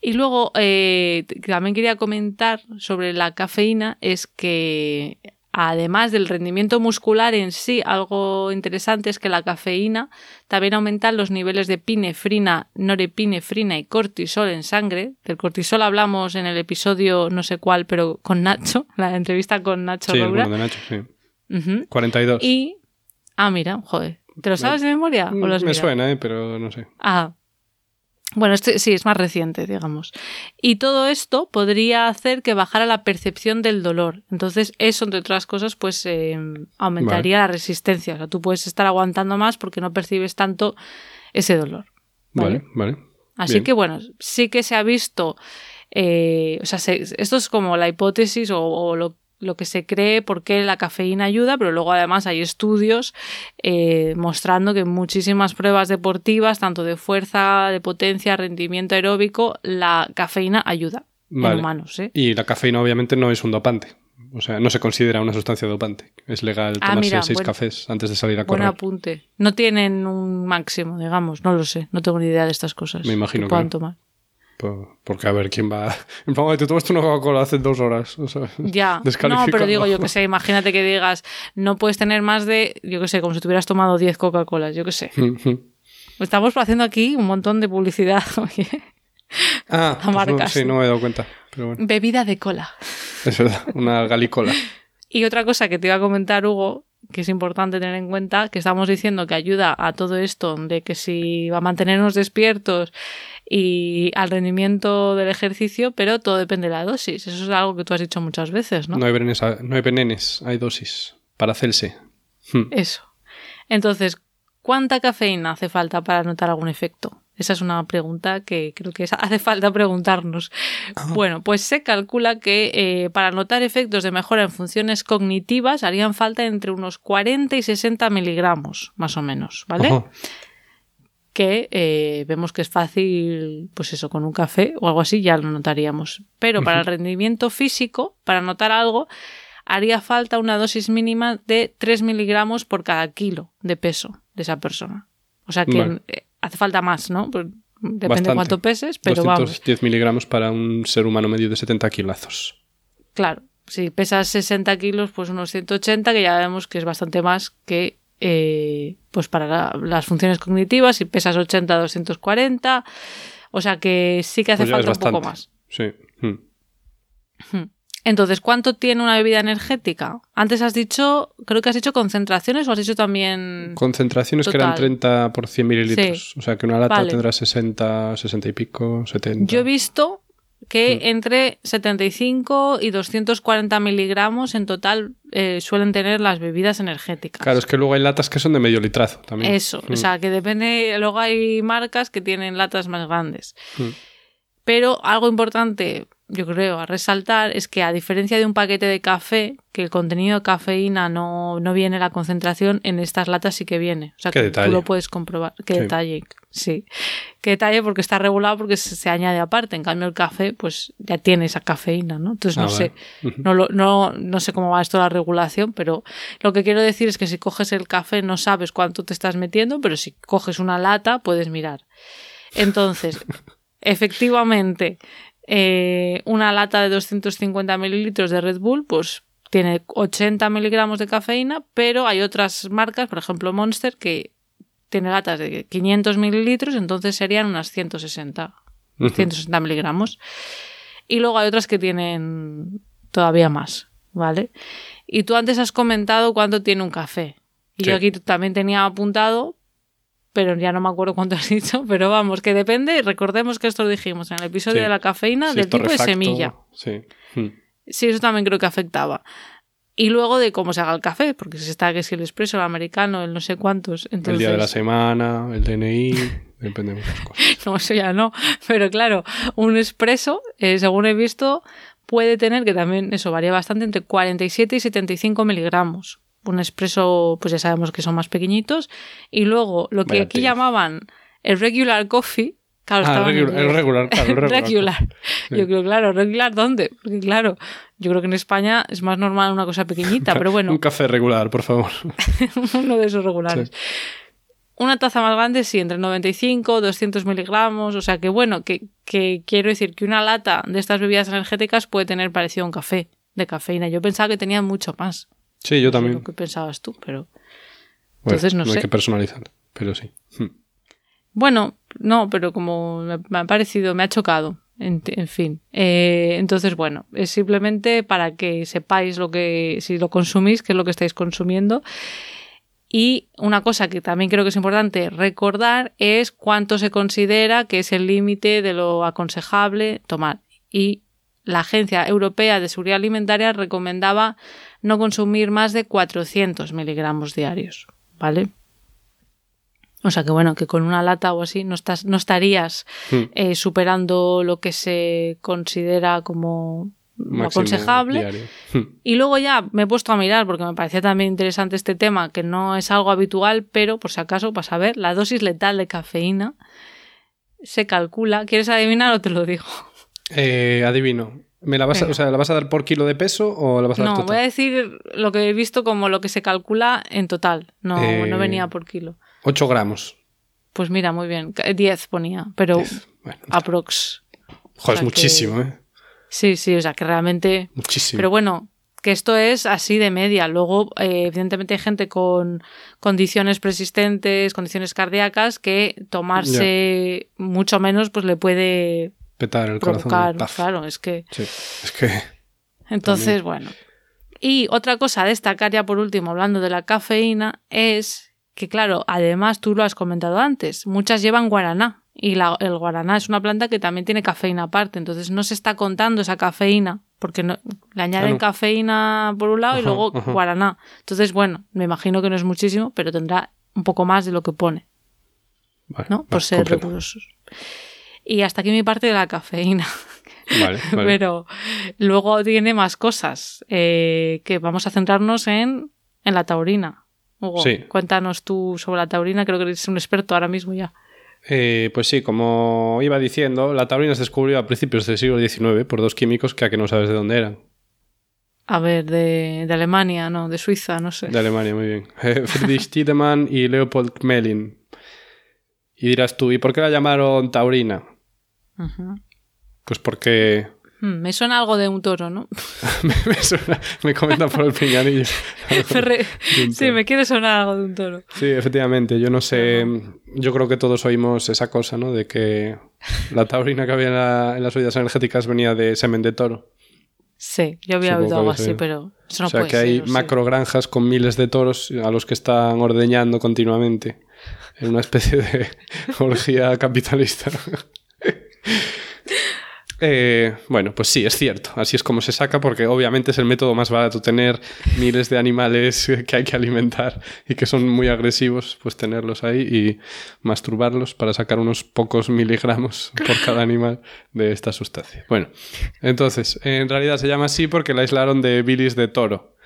Y luego, eh, también quería comentar sobre la cafeína, es que además del rendimiento muscular en sí, algo interesante es que la cafeína también aumenta los niveles de pinefrina, norepinefrina y cortisol en sangre. Del cortisol hablamos en el episodio no sé cuál, pero con Nacho, la entrevista con Nacho Sí, bueno, de Nacho, sí. 42. Y... Ah, mira, joder. ¿Te lo sabes de memoria? ¿O lo has Me suena, ¿eh? pero no sé. Ah. Bueno, este sí, es más reciente, digamos. Y todo esto podría hacer que bajara la percepción del dolor. Entonces, eso, entre otras cosas, pues eh, aumentaría la resistencia. O sea, tú puedes estar aguantando más porque no percibes tanto ese dolor. Vale, vale. Así Bien. que, bueno, sí que se ha visto. eh, o sea, se- esto es como la hipótesis o, o lo, lo que se cree por qué la cafeína ayuda, pero luego además hay estudios eh, mostrando que en muchísimas pruebas deportivas, tanto de fuerza, de potencia, rendimiento aeróbico, la cafeína ayuda Vale. en humanos. ¿eh? Y la cafeína obviamente no es un dopante. O sea, no se considera una sustancia dopante. Es legal Ah, tomarse mira, seis cafés antes de salir a Buen correr. apunte. No tienen un máximo, digamos, no lo sé, no tengo ni idea de estas cosas. Me imagino que puedan no. tomar. Por- Porque a ver, ¿quién va...? En plan, "Oye, te tomaste una Coca-Cola hace dos horas. O sea, Ya, no, pero digo yo que sé, imagínate que digas, no puedes tener más de, yo que sé, como si te hubieras tomado 10 Coca-Colas, yo que sé. Estamos haciendo aquí un montón de publicidad, oye. ah, A pues no, marcas. sí, no me he dado cuenta. Pero bueno, Bebida de cola. es verdad. Una galicola. Y otra cosa que te iba a comentar, Hugo, que es importante tener en cuenta, que estamos diciendo que ayuda a todo esto, de que si va a mantenernos despiertos y al rendimiento del ejercicio, pero todo depende de la dosis. Eso es algo que tú has dicho muchas veces, ¿no? No hay, venenes, no hay venenes, hay dosis. Para hacerse. Hmm. Eso. Entonces, ¿cuánta cafeína hace falta para notar algún efecto? Esa es una pregunta que creo que hace falta preguntarnos. Bueno, pues se calcula que eh, para notar efectos de mejora en funciones cognitivas harían falta entre unos 40 y 60 miligramos, más o menos, ¿vale? Que eh, vemos que es fácil, pues eso, con un café o algo así ya lo notaríamos. Pero para el rendimiento físico, para notar algo, haría falta una dosis mínima de 3 miligramos por cada kilo de peso de esa persona. O sea que Vale. eh, hace falta más, ¿no? Depende Bastante. de cuánto peses, pero vamos. 210 miligramos para un ser humano medio de 70 kilazos. Claro, si pesas 60 kilos, pues unos 180, que ya vemos que es bastante más que eh, pues para la- las funciones cognitivas. Si pesas 80, 240. O sea que sí que hace Pues falta un poco más. Sí. Hmm. Entonces, ¿cuánto tiene una bebida energética? Antes has dicho, creo que has dicho concentraciones o has dicho también... Concentraciones que eran Total. 30 por 100 mililitros. O sea que una lata Vale. tendrá 60, 60 y pico, 70. Yo he visto que entre 75 y 240 miligramos en total eh, suelen tener las bebidas energéticas. Claro, es que luego hay latas que son de medio litrazo también. Eso, o sea, que depende, luego hay marcas que tienen latas más grandes. Hmm. Pero algo importante, yo creo, a resaltar es que a diferencia de un paquete de café, que el contenido de cafeína no, no viene la concentración, en estas latas sí que viene. O sea, Qué que detalle. tú lo puedes comprobar. Qué Sí. detalle, sí. Qué detalle porque está regulado porque se, se añade aparte. En cambio, el café, pues ya tiene esa cafeína, ¿no? Entonces, no Ah, sé. vale. Ujú. No, lo- no, no sé cómo va esto la regulación, pero lo que quiero decir es que si coges el café no sabes cuánto te estás metiendo, pero si coges una lata puedes mirar. Entonces, efectivamente, eh, una lata de 250 mililitros de Red Bull, pues tiene 80 miligramos de cafeína, pero hay otras marcas, por ejemplo Monster, que tiene latas de 500 mililitros, entonces serían unas 160, Ujú. 160 miligramos. Y luego hay otras que tienen todavía más, ¿vale? Y tú antes has comentado cuánto tiene un café. Y Sí. yo aquí también tenía apuntado, pero ya no me acuerdo cuánto has dicho, pero vamos, que depende, recordemos que esto lo dijimos en el episodio Sí. de la cafeína, Sí, del tipo de torrefacto, semilla. Sí. Hmm. Sí, eso también creo que afectaba. Y luego de cómo se haga el café, porque si está que si el expreso, el americano, el no sé cuántos. Entonces, El día de la semana, el DNI, depende de muchas cosas. No, eso ya no. Pero claro, un expreso, eh, según he visto, puede tener, que también eso varía bastante, entre 47 y 75 miligramos. Un expreso, pues ya sabemos que son más pequeñitos. Y luego, lo que Vaya aquí tío. llamaban el regular coffee. Claro, Ah, regular, el regular, claro, el regular. Regular. Sí. Yo creo, claro, regular, ¿dónde? Porque claro, yo creo que en España es más normal una cosa pequeñita, pero bueno, Un café regular, por favor. uno de esos regulares. una taza más grande, sí, entre 95, 200 miligramos. O sea que bueno, que, que quiero decir que una lata de estas bebidas energéticas puede tener parecido a un café de cafeína. Yo pensaba que tenía mucho más. Sí, yo también. lo que pensabas tú, pero. Entonces no, sé. Hay que personalizar, pero sí. Hmm. Bueno, no, pero como me, ha parecido, me ha chocado. En, fin. Eh, entonces, bueno, es simplemente para que sepáis lo que, si lo consumís, qué es lo que estáis consumiendo. Y una cosa que también creo que es importante recordar es cuánto se considera que es el límite de lo aconsejable tomar. Y la Agencia Europea de Seguridad Alimentaria recomendaba no consumir más de 400 miligramos diarios, ¿vale? O sea que bueno, que con una lata o así no, estás, no estarías hmm. eh, superando lo que se considera como aconsejable. Hmm. Y luego ya me he puesto a mirar porque me parecía también interesante este tema, que no es algo habitual, pero por si acaso, para saber, la dosis letal de cafeína se calcula. ¿Quieres adivinar o te lo digo? Eh, adivino. ¿Me la vas, a, o sea, ¿La vas a dar por kilo de peso o la vas a dar No, voy a decir lo que he visto como lo que se calcula en total. No, no eh, venía por kilo. 8 gramos. Pues mira, muy bien. 10 ponía, pero aprox. Joder, es muchísimo, ¿eh? Sí, sí, o sea que realmente. Muchísimo. Pero bueno, que esto es así de media. Luego, eh, evidentemente, hay gente con condiciones persistentes, condiciones cardíacas, que tomarse mucho menos, pues le puede petar el provocar, Claro, es que. Sí, es que. Entonces, bueno. Y otra cosa a destacar ya por último, hablando de la cafeína, es que, claro, además tú lo has comentado antes, muchas llevan guaraná. Y el guaraná es una planta que también tiene cafeína aparte, entonces no se está contando esa cafeína, porque no, le añaden cafeína por un lado y luego guaraná. Entonces, bueno, me imagino que no es muchísimo, pero tendrá un poco más de lo que pone. ¿No? Por ser recursos. Y hasta aquí mi parte de la cafeína. Vale, Pero luego tiene más cosas eh, que vamos a centrarnos en, en la taurina. Hugo, cuéntanos tú sobre la taurina, creo que eres un experto ahora mismo ya. Eh, pues sí, como iba diciendo, la taurina se descubrió a principios del siglo XIX por dos químicos que a que no sabes de dónde eran. A ver, de, de Alemania, no, de Suiza, no sé. De Alemania, muy bien. Friedrich Tiedemann y Leopold Kmelin. Y dirás tú, ¿y por qué la llamaron taurina? Pues porque... Hmm, me suena algo de un toro, ¿no? me, suena, me comentan por el piñanillo. sí, me quiere sonar algo de un toro. Sí, efectivamente. Yo no sé. Yo creo que todos oímos esa cosa, ¿no? De que la taurina que había en, las bebidas energéticas venía de semen de toro. Sí, yo había oído algo así, pero eso no O sea, que hay macrogranjas con miles de toros a los que están ordeñando continuamente en una especie de orgía capitalista. Eh, bueno, pues sí, es cierto. Así es como se saca, porque obviamente es el método más barato tener miles de animales que hay que alimentar y que son muy agresivos, pues tenerlos ahí y masturbarlos para sacar unos pocos miligramos por cada animal de esta sustancia. Bueno, entonces, en realidad se llama así porque la aislaron de bilis de toro.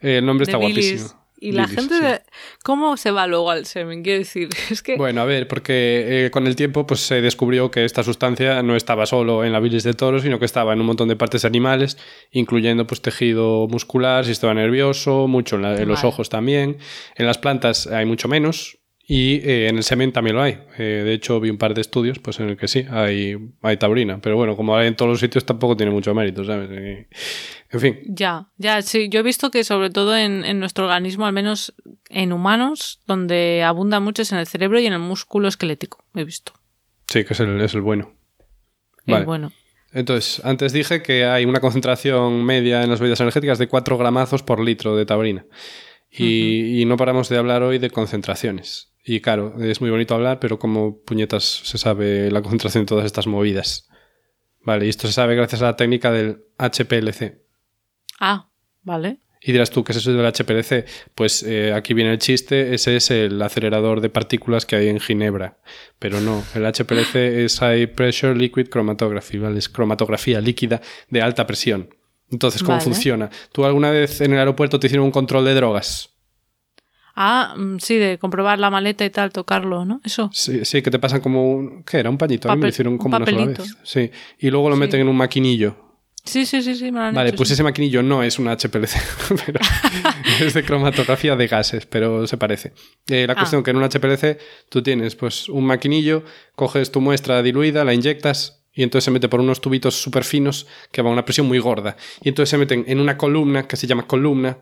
El nombre está guapísimo. Y la gente, ¿cómo se va luego al semen? Quiero decir, es que... Bueno, a ver, porque eh, con el tiempo pues se descubrió que esta sustancia no estaba solo en la bilis de toro, sino que estaba en un montón de partes animales, incluyendo pues tejido muscular, sistema nervioso, mucho en, los ojos también. En las plantas hay mucho menos, y eh, en el semen también lo hay. Eh, de hecho, vi un par de estudios pues, en el que sí, hay, hay taurina. Pero bueno, como hay en todos los sitios, tampoco tiene mucho mérito, ¿sabes? en fin. Ya, ya, sí. Yo he visto que sobre todo en, en, nuestro organismo, al menos en humanos, donde abunda mucho es en el cerebro y en el músculo esquelético. He visto. Sí, que es el, es el bueno. El bueno. Entonces, antes dije que hay una concentración media en las bebidas energéticas de 4 gramazos por litro de taurina. Y, y no paramos de hablar hoy de concentraciones. Y claro, es muy bonito hablar, pero como puñetas se sabe la concentración de todas estas movidas. Vale, y esto se sabe gracias a la técnica del HPLC. Ah, vale. Y dirás tú, ¿qué es eso del HPLC? Pues eh, aquí viene el chiste, ese es el acelerador de partículas que hay en Ginebra. Pero no, el HPLC es High Pressure Liquid Chromatography, ¿vale? Es cromatografía líquida de alta presión. Entonces, ¿cómo funciona? ¿Tú alguna vez en el aeropuerto te hicieron un control de drogas? Ah, mm, sí, de comprobar la maleta y tal, tocarlo, ¿no? Eso. Sí, sí, que te pasan como un. ¿Qué era? Un pañito. a mí me hicieron como una sola vez. Sí. Y luego lo meten en un maquinillo. Sí, sí, sí, sí. Me lo han Vale, hecho, pues sí. ese maquinillo no es una HPLC, pero es de cromatografía de gases, pero se parece. Eh, la Ah. cuestión que en un HPLC tú tienes pues un maquinillo, coges tu muestra diluida, la inyectas y entonces se mete por unos tubitos súper finos que van a una presión muy gorda. Y entonces se meten en una columna que se llama columna,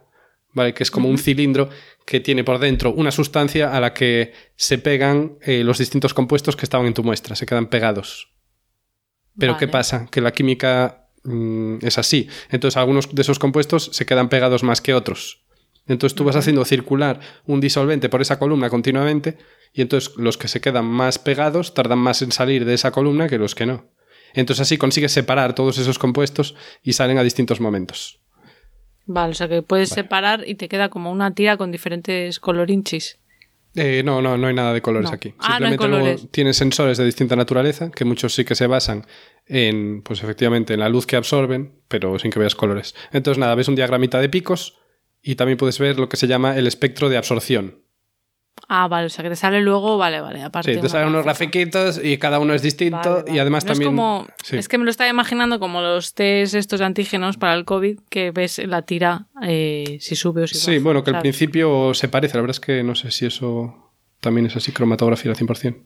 ¿vale? Que es como un cilindro que tiene por dentro una sustancia a la que se pegan eh, los distintos compuestos que estaban en tu muestra, se quedan pegados. Pero ¿qué pasa? Que la química mm, es así. Entonces algunos de esos compuestos se quedan pegados más que otros. Entonces tú vas haciendo circular un disolvente por esa columna continuamente y entonces los que se quedan más pegados tardan más en salir de esa columna que los que no. Entonces así consigues separar todos esos compuestos y salen a distintos momentos. Vale, o sea que puedes separar y te queda como una tira con diferentes colorinchis. Eh, no, no, no hay nada de colores No. aquí. Ah, no Simplemente luego tienes sensores de distinta naturaleza, que muchos sí que se basan en, pues efectivamente, en la luz que absorben, pero sin que veas colores. Entonces, nada, ves un diagramita de picos y también puedes ver lo que se llama el espectro de absorción. Ah, vale, o sea que te sale luego, vale, vale, aparte. Sí, te salen unos grafiquitos y cada uno es distinto Vale, vale. y además No también... Es, como, Sí. es que me lo estaba imaginando como los test estos antígenos para el COVID, que ves la tira eh, si sube o si Sí, baja, bueno, que al principio se parece, la verdad es que no sé si eso también es así, cromatografía al 100%.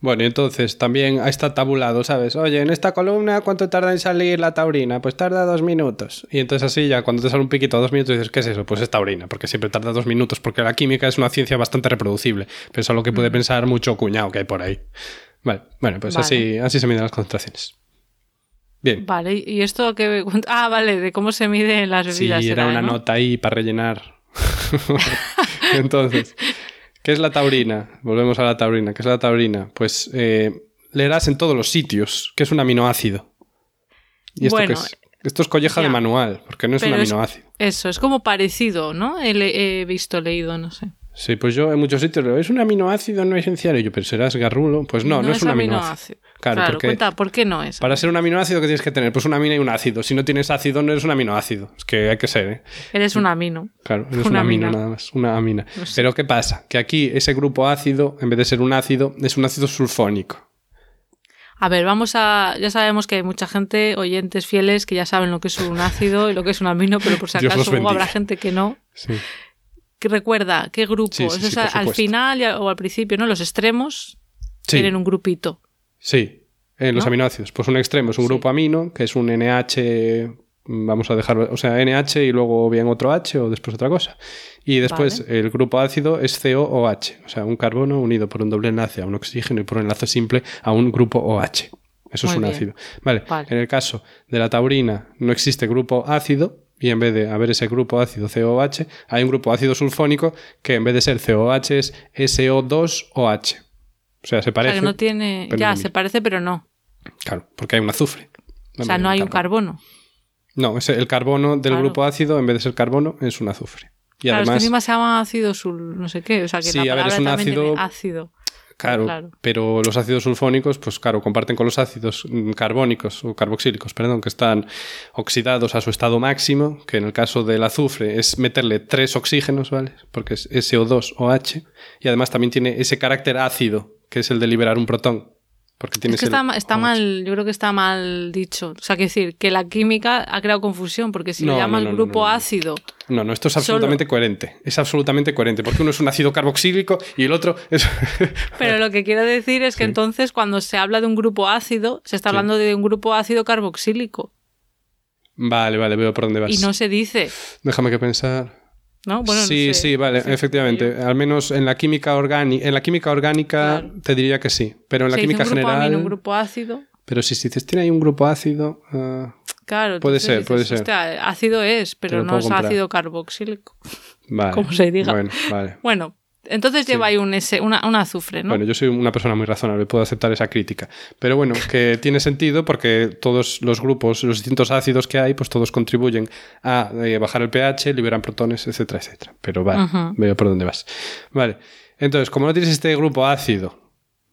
Bueno, y entonces también está tabulado, ¿sabes? Oye, en esta columna, ¿cuánto tarda en salir la taurina? Pues tarda dos minutos. Y entonces así ya cuando te sale un piquito a dos minutos dices, ¿qué es eso? Pues es taurina, porque siempre tarda dos minutos, porque la química es una ciencia bastante reproducible. Pero eso es lo que puede pensar mucho cuñado que hay por ahí. Vale, bueno, pues Vale. así, así se miden las concentraciones. Bien. Vale, y esto que. Ah, vale, de cómo se miden las Sí, bebidas. era una ¿no? nota ahí para rellenar. Entonces, ¿qué es la taurina? Volvemos a la taurina. ¿Qué es la taurina? Pues eh, leerás en todos los sitios que es un aminoácido. ¿Y esto Bueno, qué es? Esto es colleja de manual, porque no es un es- aminoácido. Eso, es como parecido, ¿no? He, he visto, leído, no sé. Sí, pues yo en muchos sitios leo, es un aminoácido no esencial. Y yo, pero serás garrulo. Pues no, no, es, un aminoácido. Claro, Claro, porque cuenta, ¿por qué no es? para ser un aminoácido, ¿qué tienes que tener? Pues una amina y un ácido. Si no tienes ácido, no eres un aminoácido. Es que hay que ser, ¿eh? Eres un amino. Claro, eres Una una amina amina. nada más, una amina. No sé. Pero ¿qué pasa? Que aquí ese grupo ácido, en vez de ser un ácido, es un ácido sulfónico. A ver, vamos a. Ya sabemos que hay mucha gente, oyentes fieles, que ya saben lo que es un ácido y lo que es un amino, pero por si acaso luego habrá gente que no. Sí. Que recuerda, ¿qué grupo? Sí, sí, al final o al principio, ¿no? Los extremos tienen un grupito. Sí. En los ¿No? aminoácidos. Pues un extremo es un Sí. grupo amino, que es un NH, vamos a dejar, o sea, NH y luego bien otro H o después otra cosa. Y después Vale. el grupo ácido es COOH, o sea, un carbono unido por un doble enlace a un oxígeno y por un enlace simple a un grupo OH. Eso es un bien. ácido. Vale. Vale. En el caso de la taurina no existe grupo ácido y en vez de haber ese grupo ácido COH, hay un grupo ácido sulfónico que en vez de ser COH es SO2OH. O sea, se O parece. sea, que no tiene. Ya, no se parece, pero no. Claro, porque hay un azufre. O sea, no hay un carbono. No, es el carbono del Claro. grupo ácido, en vez de ser carbono, es un azufre. Y claro, es que además, encima se llama ácido sul, no sé qué. O sea, que Sí, la a ver, es palabra un ácido- ácido. claro, claro. pero los ácidos sulfónicos, pues claro, comparten con los ácidos mm, carbónicos o carboxílicos, perdón, que están oxidados a su estado máximo, que en el caso del azufre es meterle tres oxígenos, ¿vale? Porque es SO2OH, y además también tiene ese carácter ácido, que es el de liberar un protón. Porque tiene Es que está, ma- está OH. mal, yo creo que está mal dicho. O sea, que decir, que la química ha creado confusión, porque si No, le llamas no, no, grupo ácido, No, no, esto es absolutamente coherente. Es absolutamente coherente, porque uno es un ácido carboxílico y el otro es... pero lo que quiero decir es que Sí. entonces cuando se habla de un grupo ácido, se está Sí. hablando de un grupo ácido carboxílico. vale, vale, veo por dónde vas. Y no se dice, Déjame que pensar. ¿No? Bueno, no sí, sé. sí, vale, Sí, efectivamente. Al menos en la química orgánica, en la química orgánica Claro. te diría que sí, pero en la Se dice química un grupo general. amino, un grupo ácido. Pero si dices tiene ahí un grupo ácido, ah, Claro, Puede ser, dices, puede ser. "Hostia, ácido es, pero no es comprar. ácido carboxílico. vale. Como se diga. Bueno, vale. Bueno, entonces lleva ahí un, una, un azufre, ¿no? Bueno, yo soy una persona muy razonable, puedo aceptar esa crítica. Pero bueno, que tiene sentido porque todos los grupos, los distintos ácidos que hay, pues todos contribuyen a eh, bajar el pH, liberan protones, etcétera, etcétera. Pero vale, veo por dónde vas. Vale. Entonces, como no tienes este grupo ácido,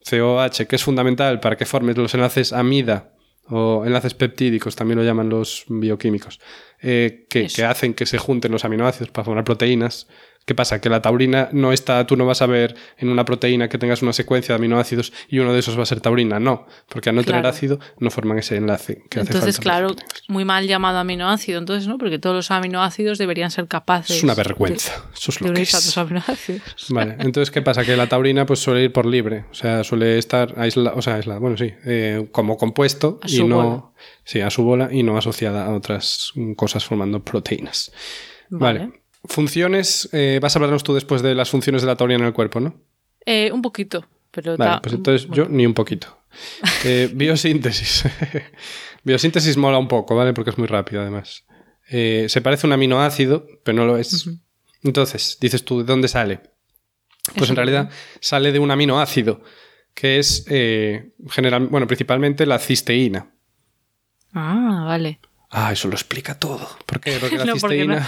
COH, que es fundamental para que formes los enlaces amida o enlaces peptídicos, también lo llaman los bioquímicos, eh, que hacen que se junten los aminoácidos para formar proteínas, ¿Qué pasa? Que la taurina no está, tú no vas a ver en una proteína que tengas una secuencia de aminoácidos y uno de esos va a ser taurina. No, porque al no tener ácido no forman ese enlace que Entonces, hace falta claro, muy mal llamado aminoácido, entonces, ¿no? Porque todos los aminoácidos deberían ser capaces. Es una vergüenza. Eso es lo que es. aminoácidos. Vale, entonces, ¿qué pasa? Que la taurina pues suele ir por libre, o sea, suele estar aislada, o sea, aislada, bueno, sí, eh, como compuesto y no. Sí, a su bola y no asociada a otras cosas formando proteínas. vale. Funciones, eh, vas a hablarnos tú después de las funciones de la taurina en el cuerpo, ¿no? Eh, un poquito, pero... Vale, pues entonces yo ni un poquito. Eh, biosíntesis. biosíntesis mola un poco, ¿vale? Porque es muy rápido además. se parece a un aminoácido, pero no lo es. Entonces, dices tú, ¿de dónde sale? Pues en realidad sale de un aminoácido, que es general, bueno, principalmente la cisteína. Ah, vale. Ah, eso lo explica todo. ¿Por qué? Porque la cisteína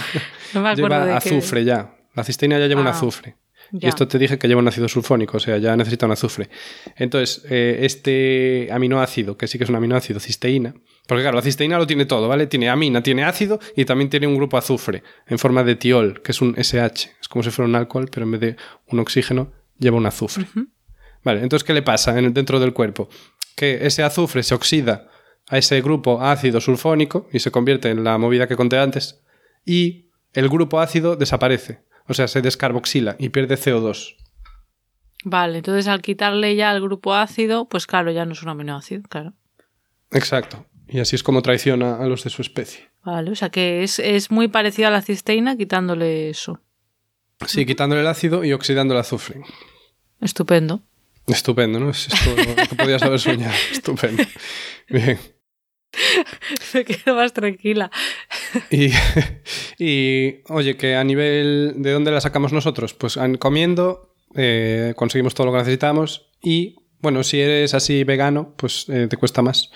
lleva azufre ya. La cisteína ya lleva un ah, azufre. Y esto te dije que lleva un ácido sulfónico, o sea, ya necesita un azufre. Entonces, eh, este aminoácido, que sí que es un aminoácido, cisteína, porque claro, la cisteína lo tiene todo, ¿vale? Tiene amina, tiene ácido y también tiene un grupo azufre en forma de tiol, que es un SH. Es como si fuera un alcohol, pero en vez de un oxígeno, lleva un azufre. Vale, entonces, ¿qué le pasa en, dentro del cuerpo? Que ese azufre se oxida a ese grupo ácido sulfónico y se convierte en la movida que conté antes y el grupo ácido desaparece, o sea, se descarboxila y pierde CO2. Vale, entonces al quitarle ya el grupo ácido, pues claro, ya no es un aminoácido, claro. Exacto. Y así es como traiciona a los de su especie. Vale, o sea que es, es muy parecida a la cisteína quitándole eso. Sí, quitándole el ácido y oxidando el azufre. Estupendo. Estupendo, ¿no? Es esto lo que podías haber soñado. Estupendo. Bien. Me quedo más tranquila. Y, oye, que a nivel de dónde la sacamos nosotros, pues comiendo eh, conseguimos todo lo que necesitamos y bueno, si eres así vegano, pues eh, te cuesta más,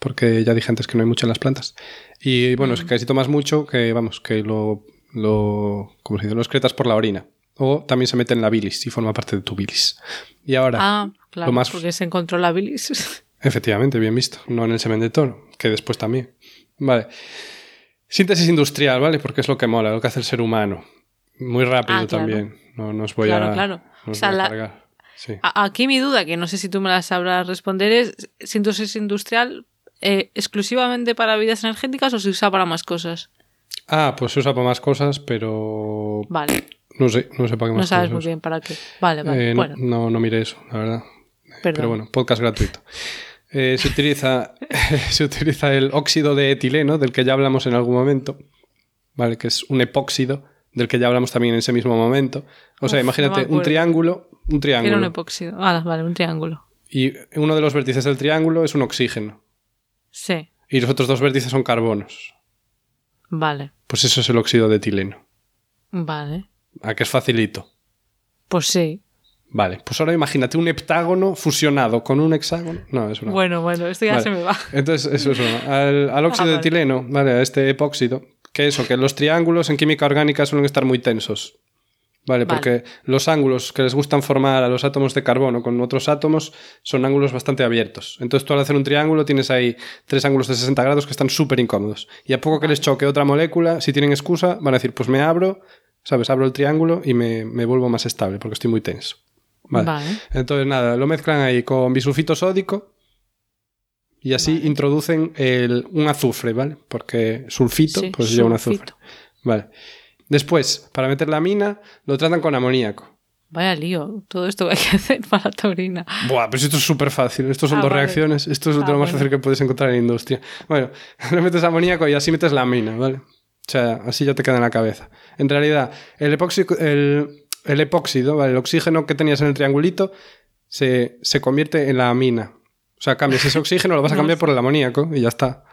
porque ya dije antes que no hay mucho en las plantas. Y bueno, mm. que si tomas mucho, que vamos, que lo, lo, ¿cómo se dice? lo excretas por la orina. O también se mete en la bilis y forma parte de tu bilis. Y ahora, ah, claro, lo más... porque se encontró la bilis. Efectivamente, bien visto. No en el semen de toro, que después también. Vale. Síntesis industrial, ¿vale? Porque es lo que mola, lo que hace el ser humano. Muy rápido ah, también. No, os voy a. Claro. o sea, Aquí mi duda, que no sé si tú me la sabrás responder, es: ¿síntesis industrial eh, exclusivamente para bebidas energéticas o se usa para más cosas? Ah, pues se usa para más cosas, pero. Vale. No sé, no sé para qué más No sabes muy bien para qué. Vale, vale. Eh, bueno. no, no mire eso, la verdad. Pero bueno, podcast gratuito. Eh, se, utiliza, se utiliza el óxido de etileno, del que ya hablamos en algún momento, ¿vale? que es un epóxido, del que ya hablamos también en ese mismo momento. O sea, imagínate un triángulo, un triángulo. Era un epóxido. Ah, vale, un triángulo. Y uno de los vértices del triángulo es un oxígeno. Sí. Y los otros dos vértices son carbonos. Vale. Pues eso es el óxido de etileno. Vale. ¿A qué es facilito? Pues sí. Vale, pues ahora imagínate un heptágono fusionado con un hexágono. No, es una. Bueno, bueno, esto ya se me va. Entonces, eso es uno. Al, óxido de etileno, ¿vale? A este epóxido, que eso, que los triángulos en química orgánica suelen estar muy tensos. Vale, porque los ángulos que les gustan formar a los átomos de carbono con otros átomos son ángulos bastante abiertos. Entonces tú al hacer un triángulo tienes ahí tres ángulos de 60 grados que están súper incómodos. Y a poco que les choque otra molécula, si tienen excusa, van a decir, pues me abro, ¿sabes? Abro el triángulo y me, me vuelvo más estable porque estoy muy tenso. Vale. Entonces, nada, lo mezclan ahí con bisulfito sódico y así introducen el, un azufre, ¿vale? Porque sulfito, pues lleva un azufre. Vale. Después, para meter la mina, lo tratan con amoníaco. Vaya lío, todo esto que hay que hacer para la taurina. Buah, pues esto es súper fácil. Estos son ah, dos reacciones. Esto es ah, lo más fácil que puedes encontrar en industria. Bueno, le metes amoníaco y así metes la mina, ¿vale? O sea, así ya te queda en la cabeza. En realidad, el epóxico, el, el epóxido, ¿vale? el oxígeno que tenías en el triangulito, se, convierte en la amina. O sea, cambias ese oxígeno, lo vas a cambiar por el amoníaco y ya está.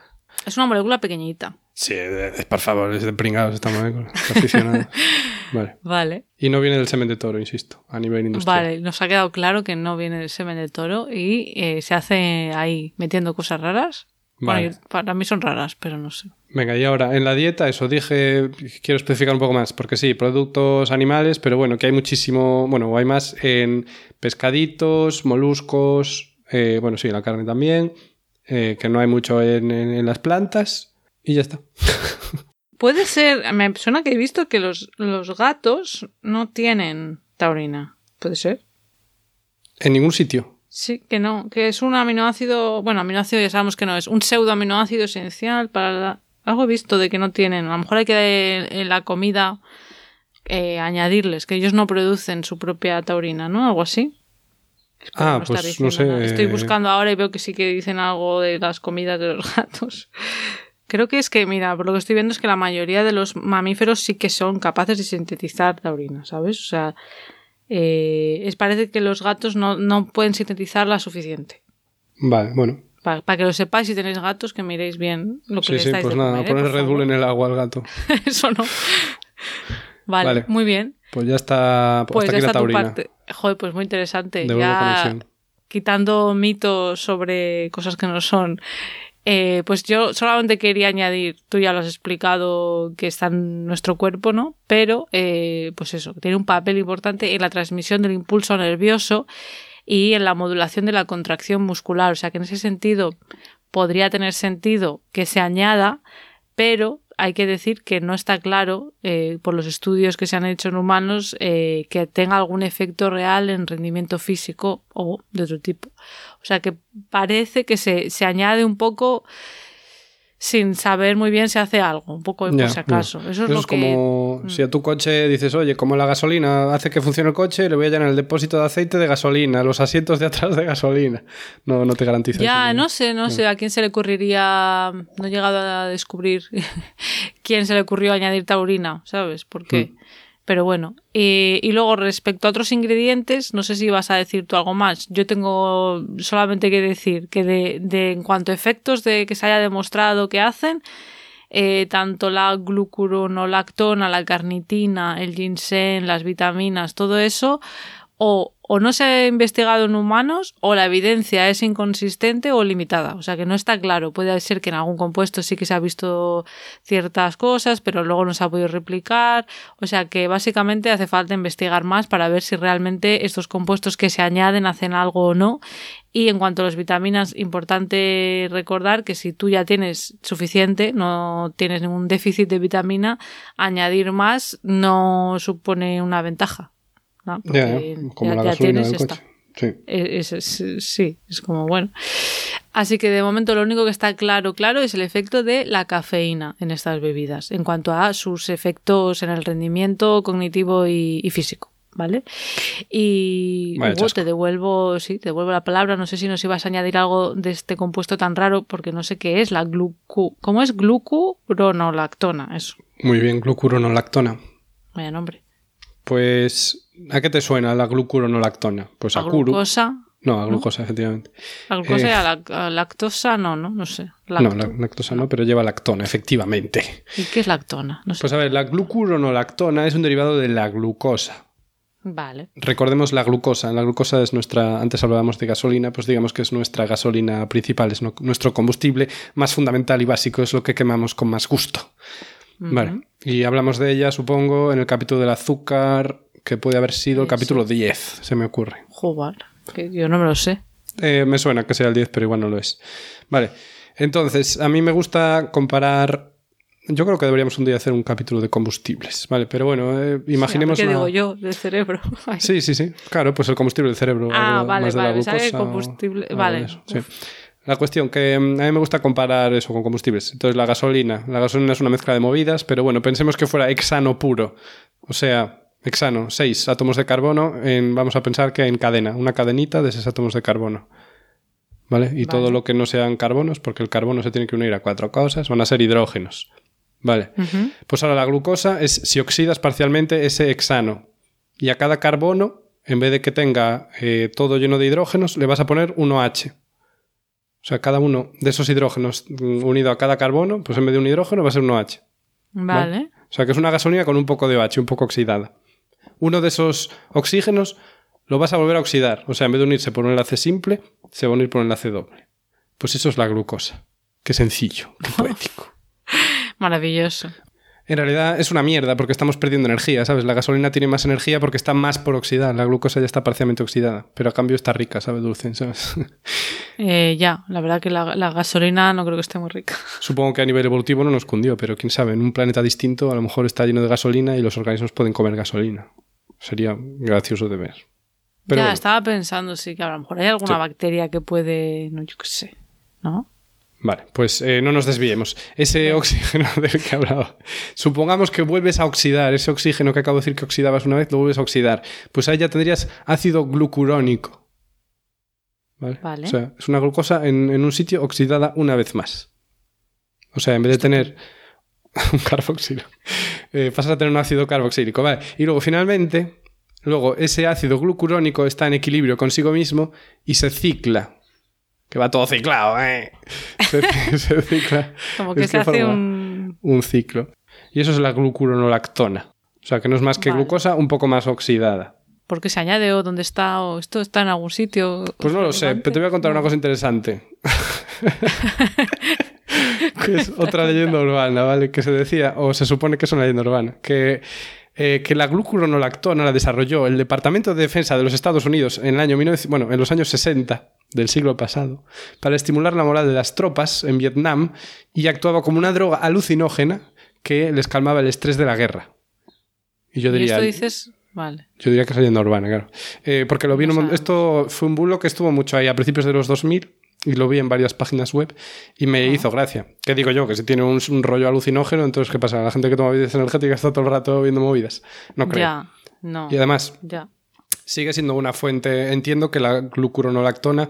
Es una molécula pequeñita. Sí, por favor, es de pringados esta molécula. Está Vale. vale. Y no viene del semen de toro, insisto, a nivel industrial. Vale, nos ha quedado claro que no viene del semen de toro y eh, se hace ahí metiendo cosas raras. para mí son raras, pero no sé. Venga, y ahora, en la dieta, eso dije, quiero especificar un poco más, porque sí, productos animales, pero bueno, que hay muchísimo, bueno, hay más en pescaditos, moluscos, eh, bueno, sí, la carne también, eh, que no hay mucho en, las plantas, y ya está. puede ser, me suena que he visto que los, los gatos no tienen taurina. ¿Puede ser? En ningún sitio. Sí, que no, que es un aminoácido, bueno, aminoácido ya sabemos que no es, un pseudoaminoácido esencial para la, algo he visto de que no tienen, a lo mejor hay que en la comida eh, añadirles, que ellos no producen su propia taurina, ¿no? Algo así. ah, pues no sé. Estoy buscando ahora y veo que sí que dicen algo de las comidas de los gatos. Creo que es que, mira, por lo que estoy viendo es que la mayoría de los mamíferos sí que son capaces de sintetizar taurina, ¿sabes? O sea, eh, es parece que los gatos no, no pueden sintetizarla suficiente. Vale, bueno. Para, que lo sepáis si tenéis gatos, que miréis bien lo que sí, le estáis sí, pues nada, poner Red Bull en el agua al gato. Eso no. Vale, muy bien. Pues ya está. Pues hasta ya aquí está la tu parte. Joder, pues muy interesante. De ya quitando mitos sobre cosas que no son. Eh, pues yo solamente quería añadir, tú ya lo has explicado, que está en nuestro cuerpo, ¿no? Pero, eh, pues eso, tiene un papel importante en la transmisión del impulso nervioso y en la modulación de la contracción muscular. O sea que en ese sentido podría tener sentido que se añada, pero hay que decir que no está claro, eh, por los estudios que se han hecho en humanos, eh, que tenga algún efecto real en rendimiento físico o de otro tipo. O sea que parece que se, se añade un poco sin saber muy bien si hace algo, un poco Ya, por si acaso. Eso es lo que... Mm. como si a tu coche dices, oye, como la gasolina hace que funcione el coche, le voy a llenar el depósito de aceite de gasolina, los asientos de atrás de gasolina. No, no te garantiza Ya, eso. no sé, no sé a quién se le ocurriría, no he llegado a descubrir quién se le ocurrió añadir taurina, ¿sabes? ¿Por qué? Mm. Pero bueno, eh, y luego respecto a otros ingredientes, no sé si vas a decir tú algo más. Yo tengo solamente que decir que de, de en cuanto a efectos de que se haya demostrado que hacen, eh, tanto la glucuronolactona, la carnitina, el ginseng, las vitaminas, todo eso, o, o no se ha investigado en humanos, o la evidencia es inconsistente o limitada. O sea que no está claro. Puede ser que en algún compuesto sí que se ha visto ciertas cosas, pero luego no se ha podido replicar. O sea que básicamente hace falta investigar más para ver si realmente estos compuestos que se añaden hacen algo o no. Y en cuanto a las vitaminas, importante recordar que si tú ya tienes suficiente, no tienes ningún déficit de vitamina, añadir más no supone una ventaja. ¿No? Ya, Porque como ya- la gasolina tienes, del coche. Sí. Es- es- es- sí, es como bueno. Así que de momento lo único que está claro, claro, es el efecto de la cafeína en estas bebidas, en cuanto a sus efectos en el rendimiento cognitivo y, y físico. ¿Vale? Y Hugo, te devuelvo, sí, te devuelvo la palabra. No sé si nos ibas a añadir algo de este compuesto tan raro, porque no sé qué es, la glucu. ¿Cómo es? Glucuronolactona. Eso. Muy bien, glucuronolactona. Vaya nombre. Pues, ¿a qué te suena la glucuronolactona? Pues a, La curu. glucosa. No, a glucosa, efectivamente. La glucosa Eh. y a la, a lactosa, no, no, no sé. No, la lactosa no, pero lleva lactona, efectivamente. ¿Y qué es lactona? No sé. Pues a ver, la glucuronolactona es un derivado de la glucosa. Vale. Recordemos la glucosa. La glucosa es nuestra, antes hablábamos de gasolina, pues digamos que es nuestra gasolina principal, es no- nuestro combustible más fundamental y básico, es lo que quemamos con más gusto. Vale. Y hablamos de ella, supongo, en el capítulo del azúcar, que puede haber sido el capítulo 10, se me ocurre. Jugar. Que yo no me lo sé. Eh, me suena que sea el 10, pero igual no lo es. Vale. Entonces, a mí me gusta comparar. Yo creo que deberíamos un día hacer un capítulo de combustibles, ¿vale? Pero bueno, eh, imaginemos. ¿Qué una- digo yo? Del cerebro. Ay. Sí, sí, sí. Claro, pues el combustible del cerebro. Ah, algo vale, más de la vale, pensaba que glucosa combustible- vale. de sí. La cuestión que mm, a mí me gusta comparar eso con combustibles. Entonces, la gasolina. La gasolina es una mezcla de movidas, pero bueno, pensemos que fuera hexano puro. O sea, hexano, seis átomos de carbono, en, vamos a pensar que en cadena, una cadenita de seis átomos de carbono. ¿Vale? Y todo lo que no sean carbonos, porque el carbono se tiene que unir a cuatro cosas, van a ser hidrógenos. ¿Vale? Pues ahora la glucosa es si oxidas parcialmente ese hexano y a cada carbono, en vez de que tenga eh, todo lleno de hidrógenos, le vas a poner 1H. O sea, cada uno de esos hidrógenos mm, unido a cada carbono, pues en vez de un hidrógeno va a ser 1H. Vale. O sea, que es una gasolina con un poco de OH, un poco oxidada. Uno de esos oxígenos lo vas a volver a oxidar. O sea, en vez de unirse por un enlace simple, se va a unir por un enlace doble. Pues eso es la glucosa. Qué sencillo, qué poético. Maravilloso. En realidad es una mierda porque estamos perdiendo energía, ¿sabes? La gasolina tiene más energía porque está más por oxidar. La glucosa ya está parcialmente oxidada, pero a cambio está rica, ¿sabes? Dulce, ¿sabes? Eh, ya, la verdad que la, gasolina no creo que esté muy rica. Supongo que a nivel evolutivo no nos cundió, pero quién sabe, en un planeta distinto a lo mejor está lleno de gasolina y los organismos pueden comer gasolina. Sería gracioso de ver. ya, estaba pensando, sí, que a lo mejor hay alguna bacteria que puede, no, yo qué sé, ¿no? Vale, pues eh, no nos desviemos. Ese oxígeno del que hablaba. Supongamos que vuelves a oxidar ese oxígeno que acabo de decir que oxidabas una vez, lo vuelves a oxidar. Pues ahí ya tendrías ácido glucurónico. ¿Vale? O sea, es una glucosa en, un sitio oxidada una vez más. O sea, en vez de tener un carboxilo, eh, pasas a tener un ácido carboxílico. ¿vale? Y luego finalmente, luego ese ácido glucurónico está en equilibrio consigo mismo y se cicla que va todo ciclado, ¿eh? Se, cicla. Como que se hace un... un... ciclo. Y eso es la glucuronolactona. O sea, que no es más que glucosa un poco más oxidada. ¿Por qué se añade o dónde está o esto está en algún sitio? Pues no lo sé, pero te voy a contar una cosa interesante. es otra leyenda urbana, ¿vale? Que se decía, o se supone que es una leyenda urbana, que eh, que la glucuronolactona la desarrolló el Departamento de Defensa de los Estados Unidos en el año bueno, en los años 60 del siglo pasado para estimular la moral de las tropas en Vietnam y actuaba como una droga alucinógena que les calmaba el estrés de la guerra. Y yo diría. esto dices? Vale. Yo diría que es leyenda urbana, claro. Eh, porque lo vi Esto fue un bulo que estuvo mucho ahí a principios de los 2000 y lo vi en varias páginas web y me hizo gracia. ¿Qué digo yo? Que si tiene un, rollo alucinógeno, entonces ¿qué pasa? La gente que toma bebidas energéticas está todo el rato viendo movidas. No creo. Ya, no. Y además, ya. sigue siendo una fuente. Entiendo que la glucuronolactona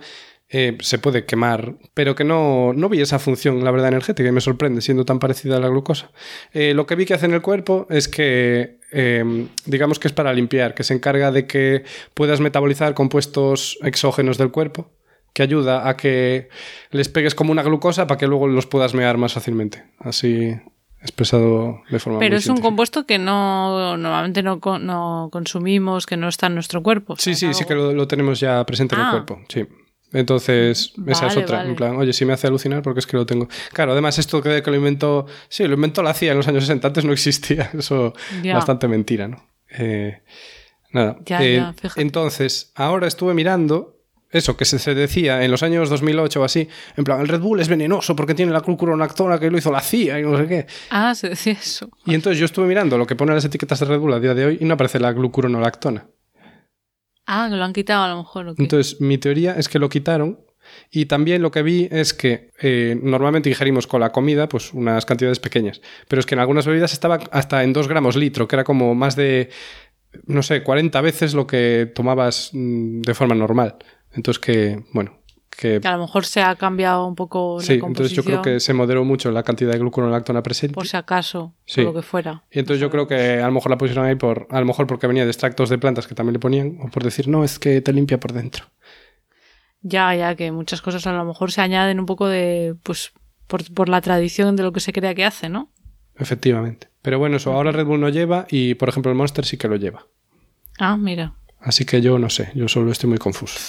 eh, se puede quemar, pero que no, no vi esa función, la verdad, energética y me sorprende siendo tan parecida a la glucosa. Eh, lo que vi que hace en el cuerpo es que, eh, digamos que es para limpiar, que se encarga de que puedas metabolizar compuestos exógenos del cuerpo que ayuda a que les pegues como una glucosa para que luego los puedas mear más fácilmente. Así expresado de forma Pero es un compuesto que no normalmente no, no, consumimos, que no está en nuestro cuerpo. Sí, sí, sí que lo, tenemos ya presente en el ah. cuerpo, sí. Entonces, esa es otra. En plan, oye, sí me hace alucinar porque es que lo tengo. Claro, además, esto que, que lo inventó. Sí, lo inventó la CIA en los años 60, antes no existía. Eso es bastante mentira, ¿no? Eh, nada. Eh, entonces, ahora estuve mirando eso, que se, decía en los años 2008 o así, en plan, el Red Bull es venenoso porque tiene la glucuronactona que lo hizo la CIA y no sé qué. Ah, se decía eso. Y entonces yo estuve mirando lo que pone las etiquetas de Red Bull a día de hoy y no aparece la glucuronolactona. Ah, que lo han quitado a lo mejor. Entonces, mi teoría es que lo quitaron y también lo que vi es que eh, normalmente ingerimos con la comida pues unas cantidades pequeñas, pero es que en algunas bebidas estaba hasta en 2 gramos litro, que era como más de, no sé, 40 veces lo que tomabas mm, de forma normal. Entonces que, bueno, que, a lo mejor se ha cambiado un poco sí, entonces yo creo que se moderó mucho la cantidad de glucuronolactona presente. Por si acaso, por lo que fuera. Y entonces yo creo que a lo mejor la pusieron ahí por, a lo mejor porque venía de extractos de plantas que también le ponían, o por decir, no, es que te limpia por dentro. Ya, ya, que muchas cosas a lo mejor se añaden un poco de, pues, por, por la tradición de lo que se crea que hace, ¿no? Efectivamente. Pero bueno, eso ahora Red Bull no lleva y, por ejemplo, el Monster sí que lo lleva. Ah, mira. Así que yo no sé, yo solo estoy muy confuso.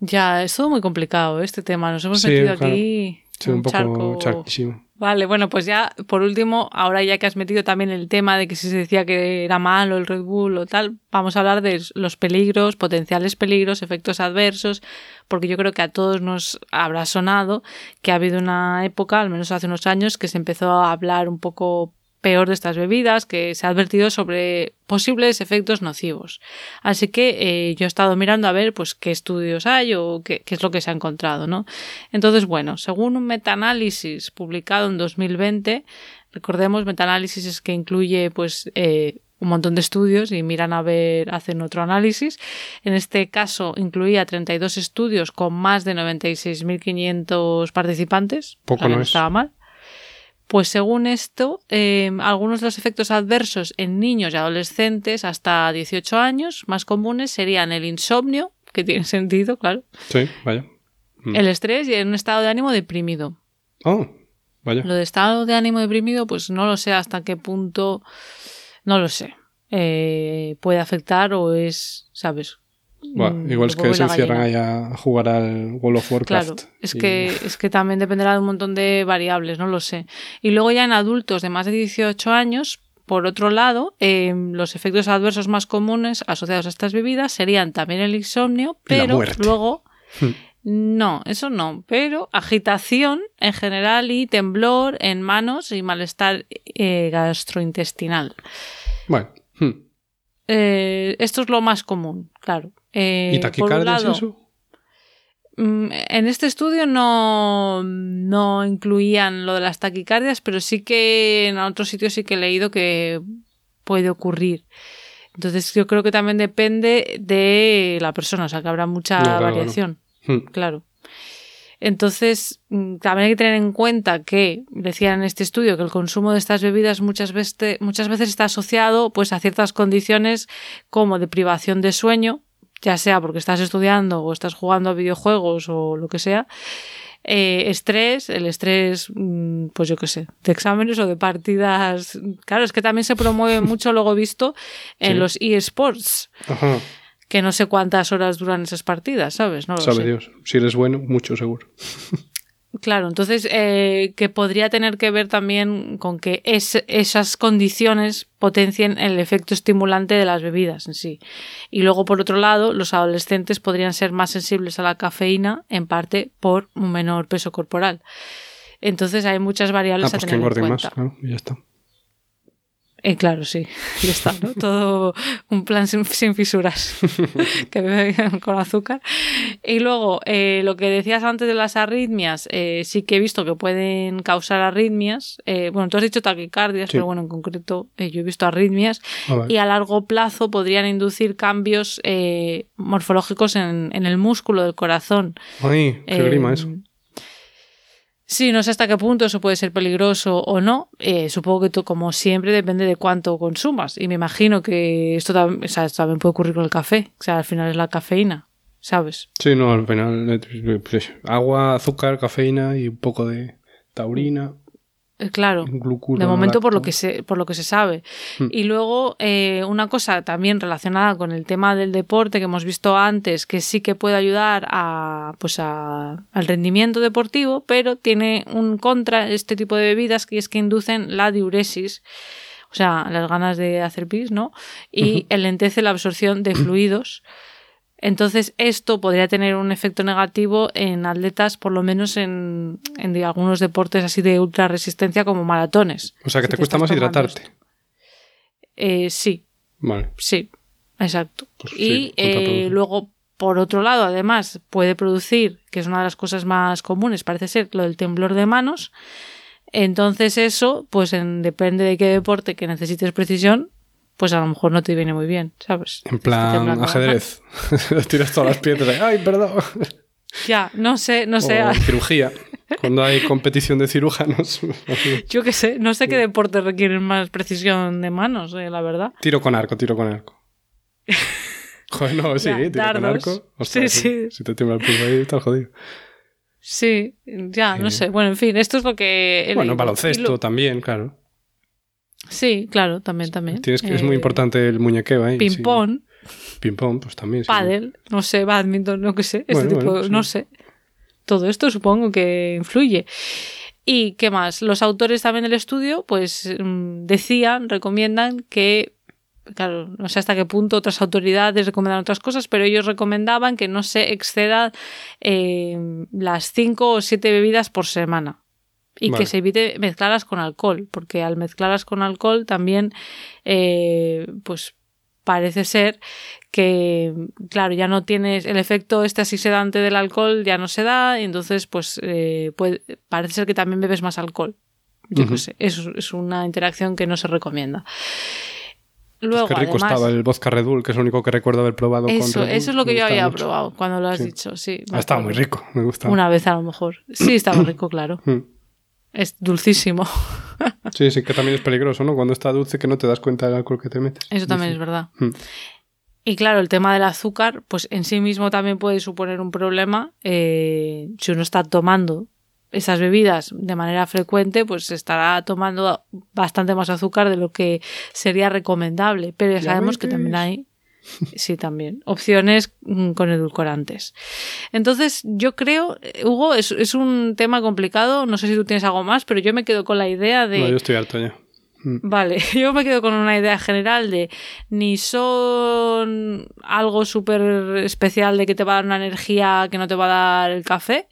Ya, es todo muy complicado este tema. Nos hemos metido aquí. Sí, un, poco charquísimo. Vale, bueno, pues ya por último, ahora ya que has metido también el tema de que si se decía que era malo el Red Bull o tal, vamos a hablar de los peligros, potenciales peligros, efectos adversos, porque yo creo que a todos nos habrá sonado que ha habido una época, al menos hace unos años, que se empezó a hablar un poco peor de estas bebidas, que se ha advertido sobre posibles efectos nocivos. Así que eh, yo he estado mirando a ver pues qué estudios hay o qué, es lo que se ha encontrado, ¿no? Entonces, bueno, según un metaanálisis publicado en 2020, recordemos, metaanálisis es que incluye pues eh, un montón de estudios y miran a ver, hacen otro análisis. En este caso incluía 32 estudios con más de 96.500 participantes. Poco no estaba mal. Pues según esto, em, algunos de los efectos adversos en niños y adolescentes hasta 18 años más comunes serían el insomnio, que tiene sentido, claro. Sí, vaya. Mm. El estrés y un estado de ánimo deprimido. Oh, vaya. Lo de estado de ánimo deprimido, pues no lo sé hasta qué punto, no lo sé, eh, puede afectar o es, ¿sabes? Mm, igual es que se encierran ahí a jugar al World of Warcraft. Claro, es, que, es que también dependerá de un montón de variables, no lo sé. Y luego ya en adultos de más de 18 años, por otro lado, em, los efectos adversos más comunes asociados a estas bebidas serían también el insomnio, pero luego... Hmm. No, eso no, pero agitación en general y temblor en manos y malestar eh, gastrointestinal. Bueno. Hmm. Eh, esto es lo más común, claro. Eh, ¿Y taquicardias eso? Mm, en este estudio no, no incluían lo de las taquicardias, pero sí que en otros sitios sí que he leído que puede ocurrir. Entonces yo creo que también depende de la persona, o sea que habrá mucha variación. Hmm. Claro. Entonces, mm, también hay que tener en cuenta que, decían en este estudio, que el consumo de estas bebidas muchas veces, muchas veces está asociado pues, a ciertas condiciones como de privación de sueño, ya sea porque estás estudiando o estás jugando a videojuegos o lo que sea. Eh, estrés, el estrés, mm, pues yo qué sé, de exámenes o de partidas. Claro, es que también se promueve mucho, luego visto, en los eSports. Ajá que no sé cuántas horas duran esas partidas, ¿sabes? No Sabe Dios. Si eres bueno, mucho seguro. Claro, entonces eh, que podría tener que ver también con que esas condiciones potencien el efecto estimulante de las bebidas en sí. Y luego, por otro lado, los adolescentes podrían ser más sensibles a la cafeína, en parte por un menor peso corporal. Entonces hay muchas variables ah, a pues tener en cuenta. Más, ya está. Eh, claro, sí, ya está, ¿no? Todo un plan sin, fisuras que bebe con azúcar. Y luego, eh, lo que decías antes de las arritmias, eh, sí que he visto que pueden causar arritmias. Eh, bueno, tú has dicho taquicardias, pero bueno, en concreto yo he visto arritmias. Ah, y a largo plazo podrían inducir cambios morfológicos en, en, el músculo del corazón. Ay, qué grima eso. Sí, no sé hasta qué punto eso puede ser peligroso o no. Eh, supongo que tú, como siempre, depende de cuánto consumas. Y me imagino que esto también, puede ocurrir con el café. O sea, al final es la cafeína, ¿sabes? Sí, no, al final eh, pues, agua, azúcar, cafeína y un poco de taurina. Eh, claro, de momento por lo que se, por lo que se sabe. Hmm. Y luego eh, una cosa también relacionada con el tema del deporte que hemos visto antes, que sí que puede ayudar a, pues a, al rendimiento deportivo, pero tiene un contra este tipo de bebidas que es que inducen la diuresis, o sea, las ganas de hacer pis, ¿no? Y enlentece la absorción de fluidos. Entonces, esto podría tener un efecto negativo en atletas, por lo menos en, algunos deportes así de ultra resistencia como maratones. O sea, que te, cuesta más hidratarte. Eh, sí. Vale. Sí, exacto. Pues y eh, luego, por otro lado, además, puede producir, que es una de las cosas más comunes, parece ser lo del temblor de manos. Entonces, eso, pues depende de qué deporte que necesites precisión, pues a lo mejor no te viene muy bien, ¿sabes? En plan ajedrez. Tiras todas las piedras. ¡Ay, perdón! Ya, no sé, no sé. O cirugía. Cuando hay competición de cirujanos. Yo qué sé, no sé qué deportes requieren más precisión de manos, eh, la verdad. Tiro con arco, tiro con arco. Joder, no, sí, tiro con arco. sí, sí. Si te tiembla el pulso ahí, estás jodido. Sí, ya, no sé. Bueno, en fin, esto es lo que. bueno, baloncesto también, claro. Sí, claro, también, también. Tienes que, es muy eh, importante el muñequeo ahí. Ping-pong. Ping-pong, pues también. Sí. Paddle, no sé, badminton, no que sé. Este tipo, no sé. Todo esto supongo que influye. ¿Y qué más? Los autores también del estudio, pues mm, decían, recomiendan que claro, no sé hasta qué punto otras autoridades recomendan otras cosas, pero ellos recomendaban que no se exceda eh, las cinco o siete bebidas por semana y que se evite mezclarlas con alcohol, porque al mezclarlas con alcohol también, eh, pues parece ser que, claro, ya no tienes el efecto este así sedante del alcohol, ya no se da, y entonces, pues, eh, puede, parece ser que también bebes más alcohol. Yo no sé, eso es una interacción que no se recomienda. Luego, qué rico estaba el vodka Red Bull, que es lo único que recuerdo haber probado eso, Eso es lo que yo había probado cuando lo has dicho, sí. Ha estado muy rico, me gusta. Una vez a lo mejor. Sí, estaba rico, claro. Mm. Es dulcísimo. sí, sí, que también es peligroso, ¿no? Cuando está dulce que no te das cuenta del alcohol que te metes. Eso también es verdad. Hmm. Y claro, el tema del azúcar, pues en sí mismo también puede suponer un problema. Eh, si uno está tomando esas bebidas de manera frecuente, pues estará tomando bastante más azúcar de lo que sería recomendable. Pero ya sabemos que también hay Sí, también. Opciones mm, con edulcorantes. Entonces, yo creo, Hugo, es, es, un tema complicado. No sé si tú tienes algo más, pero yo me quedo con la idea de. No, yo estoy harto ya. Mm. Vale, yo me quedo con una idea general de ni son algo súper especial de que te va a dar una energía que no te va a dar el café,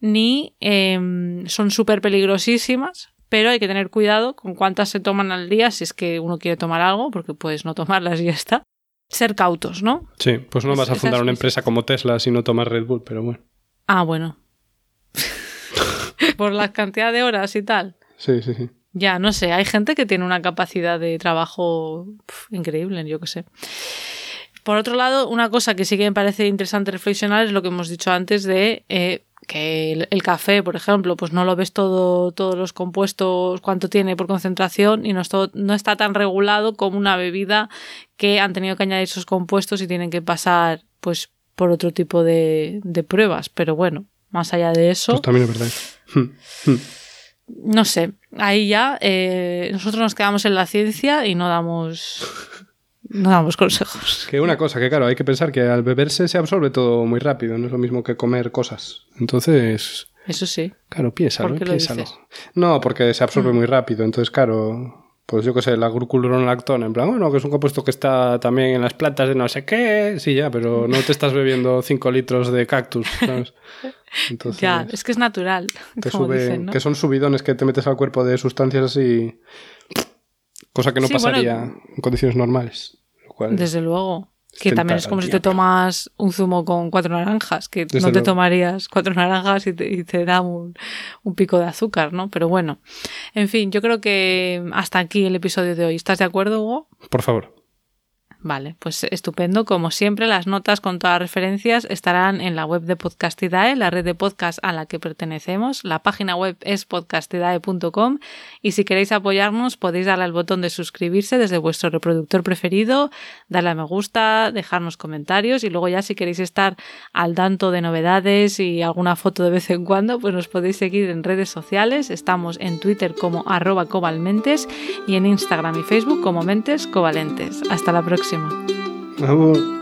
ni em, son súper peligrosísimas, pero hay que tener cuidado con cuántas se toman al día si es que uno quiere tomar algo, porque puedes no tomarlas y ya está. Ser cautos, ¿no? Sí, pues no vas a fundar una empresa como Tesla si no tomas Red Bull, pero bueno. Ah, bueno. Por la cantidad de horas y tal. Sí, sí, sí. Ya, no sé, hay gente que tiene una capacidad de trabajo increíble, yo qué sé. Por otro lado, una cosa que sí que me parece interesante reflexionar es lo que hemos dicho antes de eh, que el, café, por ejemplo, pues no lo ves todo, todos los compuestos, cuánto tiene por concentración y no, no está tan regulado como una bebida que han tenido que añadir esos compuestos y tienen que pasar pues por otro tipo de, de pruebas. Pero bueno, más allá de eso. Pues también es verdad. Hmm, hmm no sé, ahí ya eh, nosotros nos quedamos en la ciencia y no damos no damos consejos. Que una cosa, que claro, hay que pensar que al beberse se absorbe todo muy rápido, no es lo mismo que comer cosas. Entonces... Eso sí. Claro, piénsalo, piénsalo. No, porque se absorbe mm. muy rápido, entonces claro, pues yo qué sé, la glucuronolactona, en plan, bueno, que es un compuesto que está también en las plantas de no sé qué, sí, ya, pero no te estás bebiendo 5 litros de cactus, ¿sabes? ya, es que es natural. Que son subidones que te metes al cuerpo de sustancias así, cosa que no pasaría en condiciones normales. Desde luego. Que también es como si te tomas un zumo con cuatro naranjas, que no te tomarías cuatro naranjas y te, da un, un, pico de azúcar, ¿no? Pero bueno, en fin, yo creo que hasta aquí el episodio de hoy. ¿Estás de acuerdo, Hugo? Por favor. Vale, pues estupendo. Como siempre, las notas con todas las referencias estarán en la web de Podcastidae, la red de podcast a la que pertenecemos. La página web es podcastidae.com y si queréis apoyarnos podéis darle al botón de suscribirse desde vuestro reproductor preferido, darle a me gusta, dejarnos comentarios y luego ya si queréis estar al tanto de novedades y alguna foto de vez en cuando, pues nos podéis seguir en redes sociales. Estamos en Twitter como arroba cobalmentes y en Instagram y Facebook como mentes covalentes. Hasta la próxima próxima.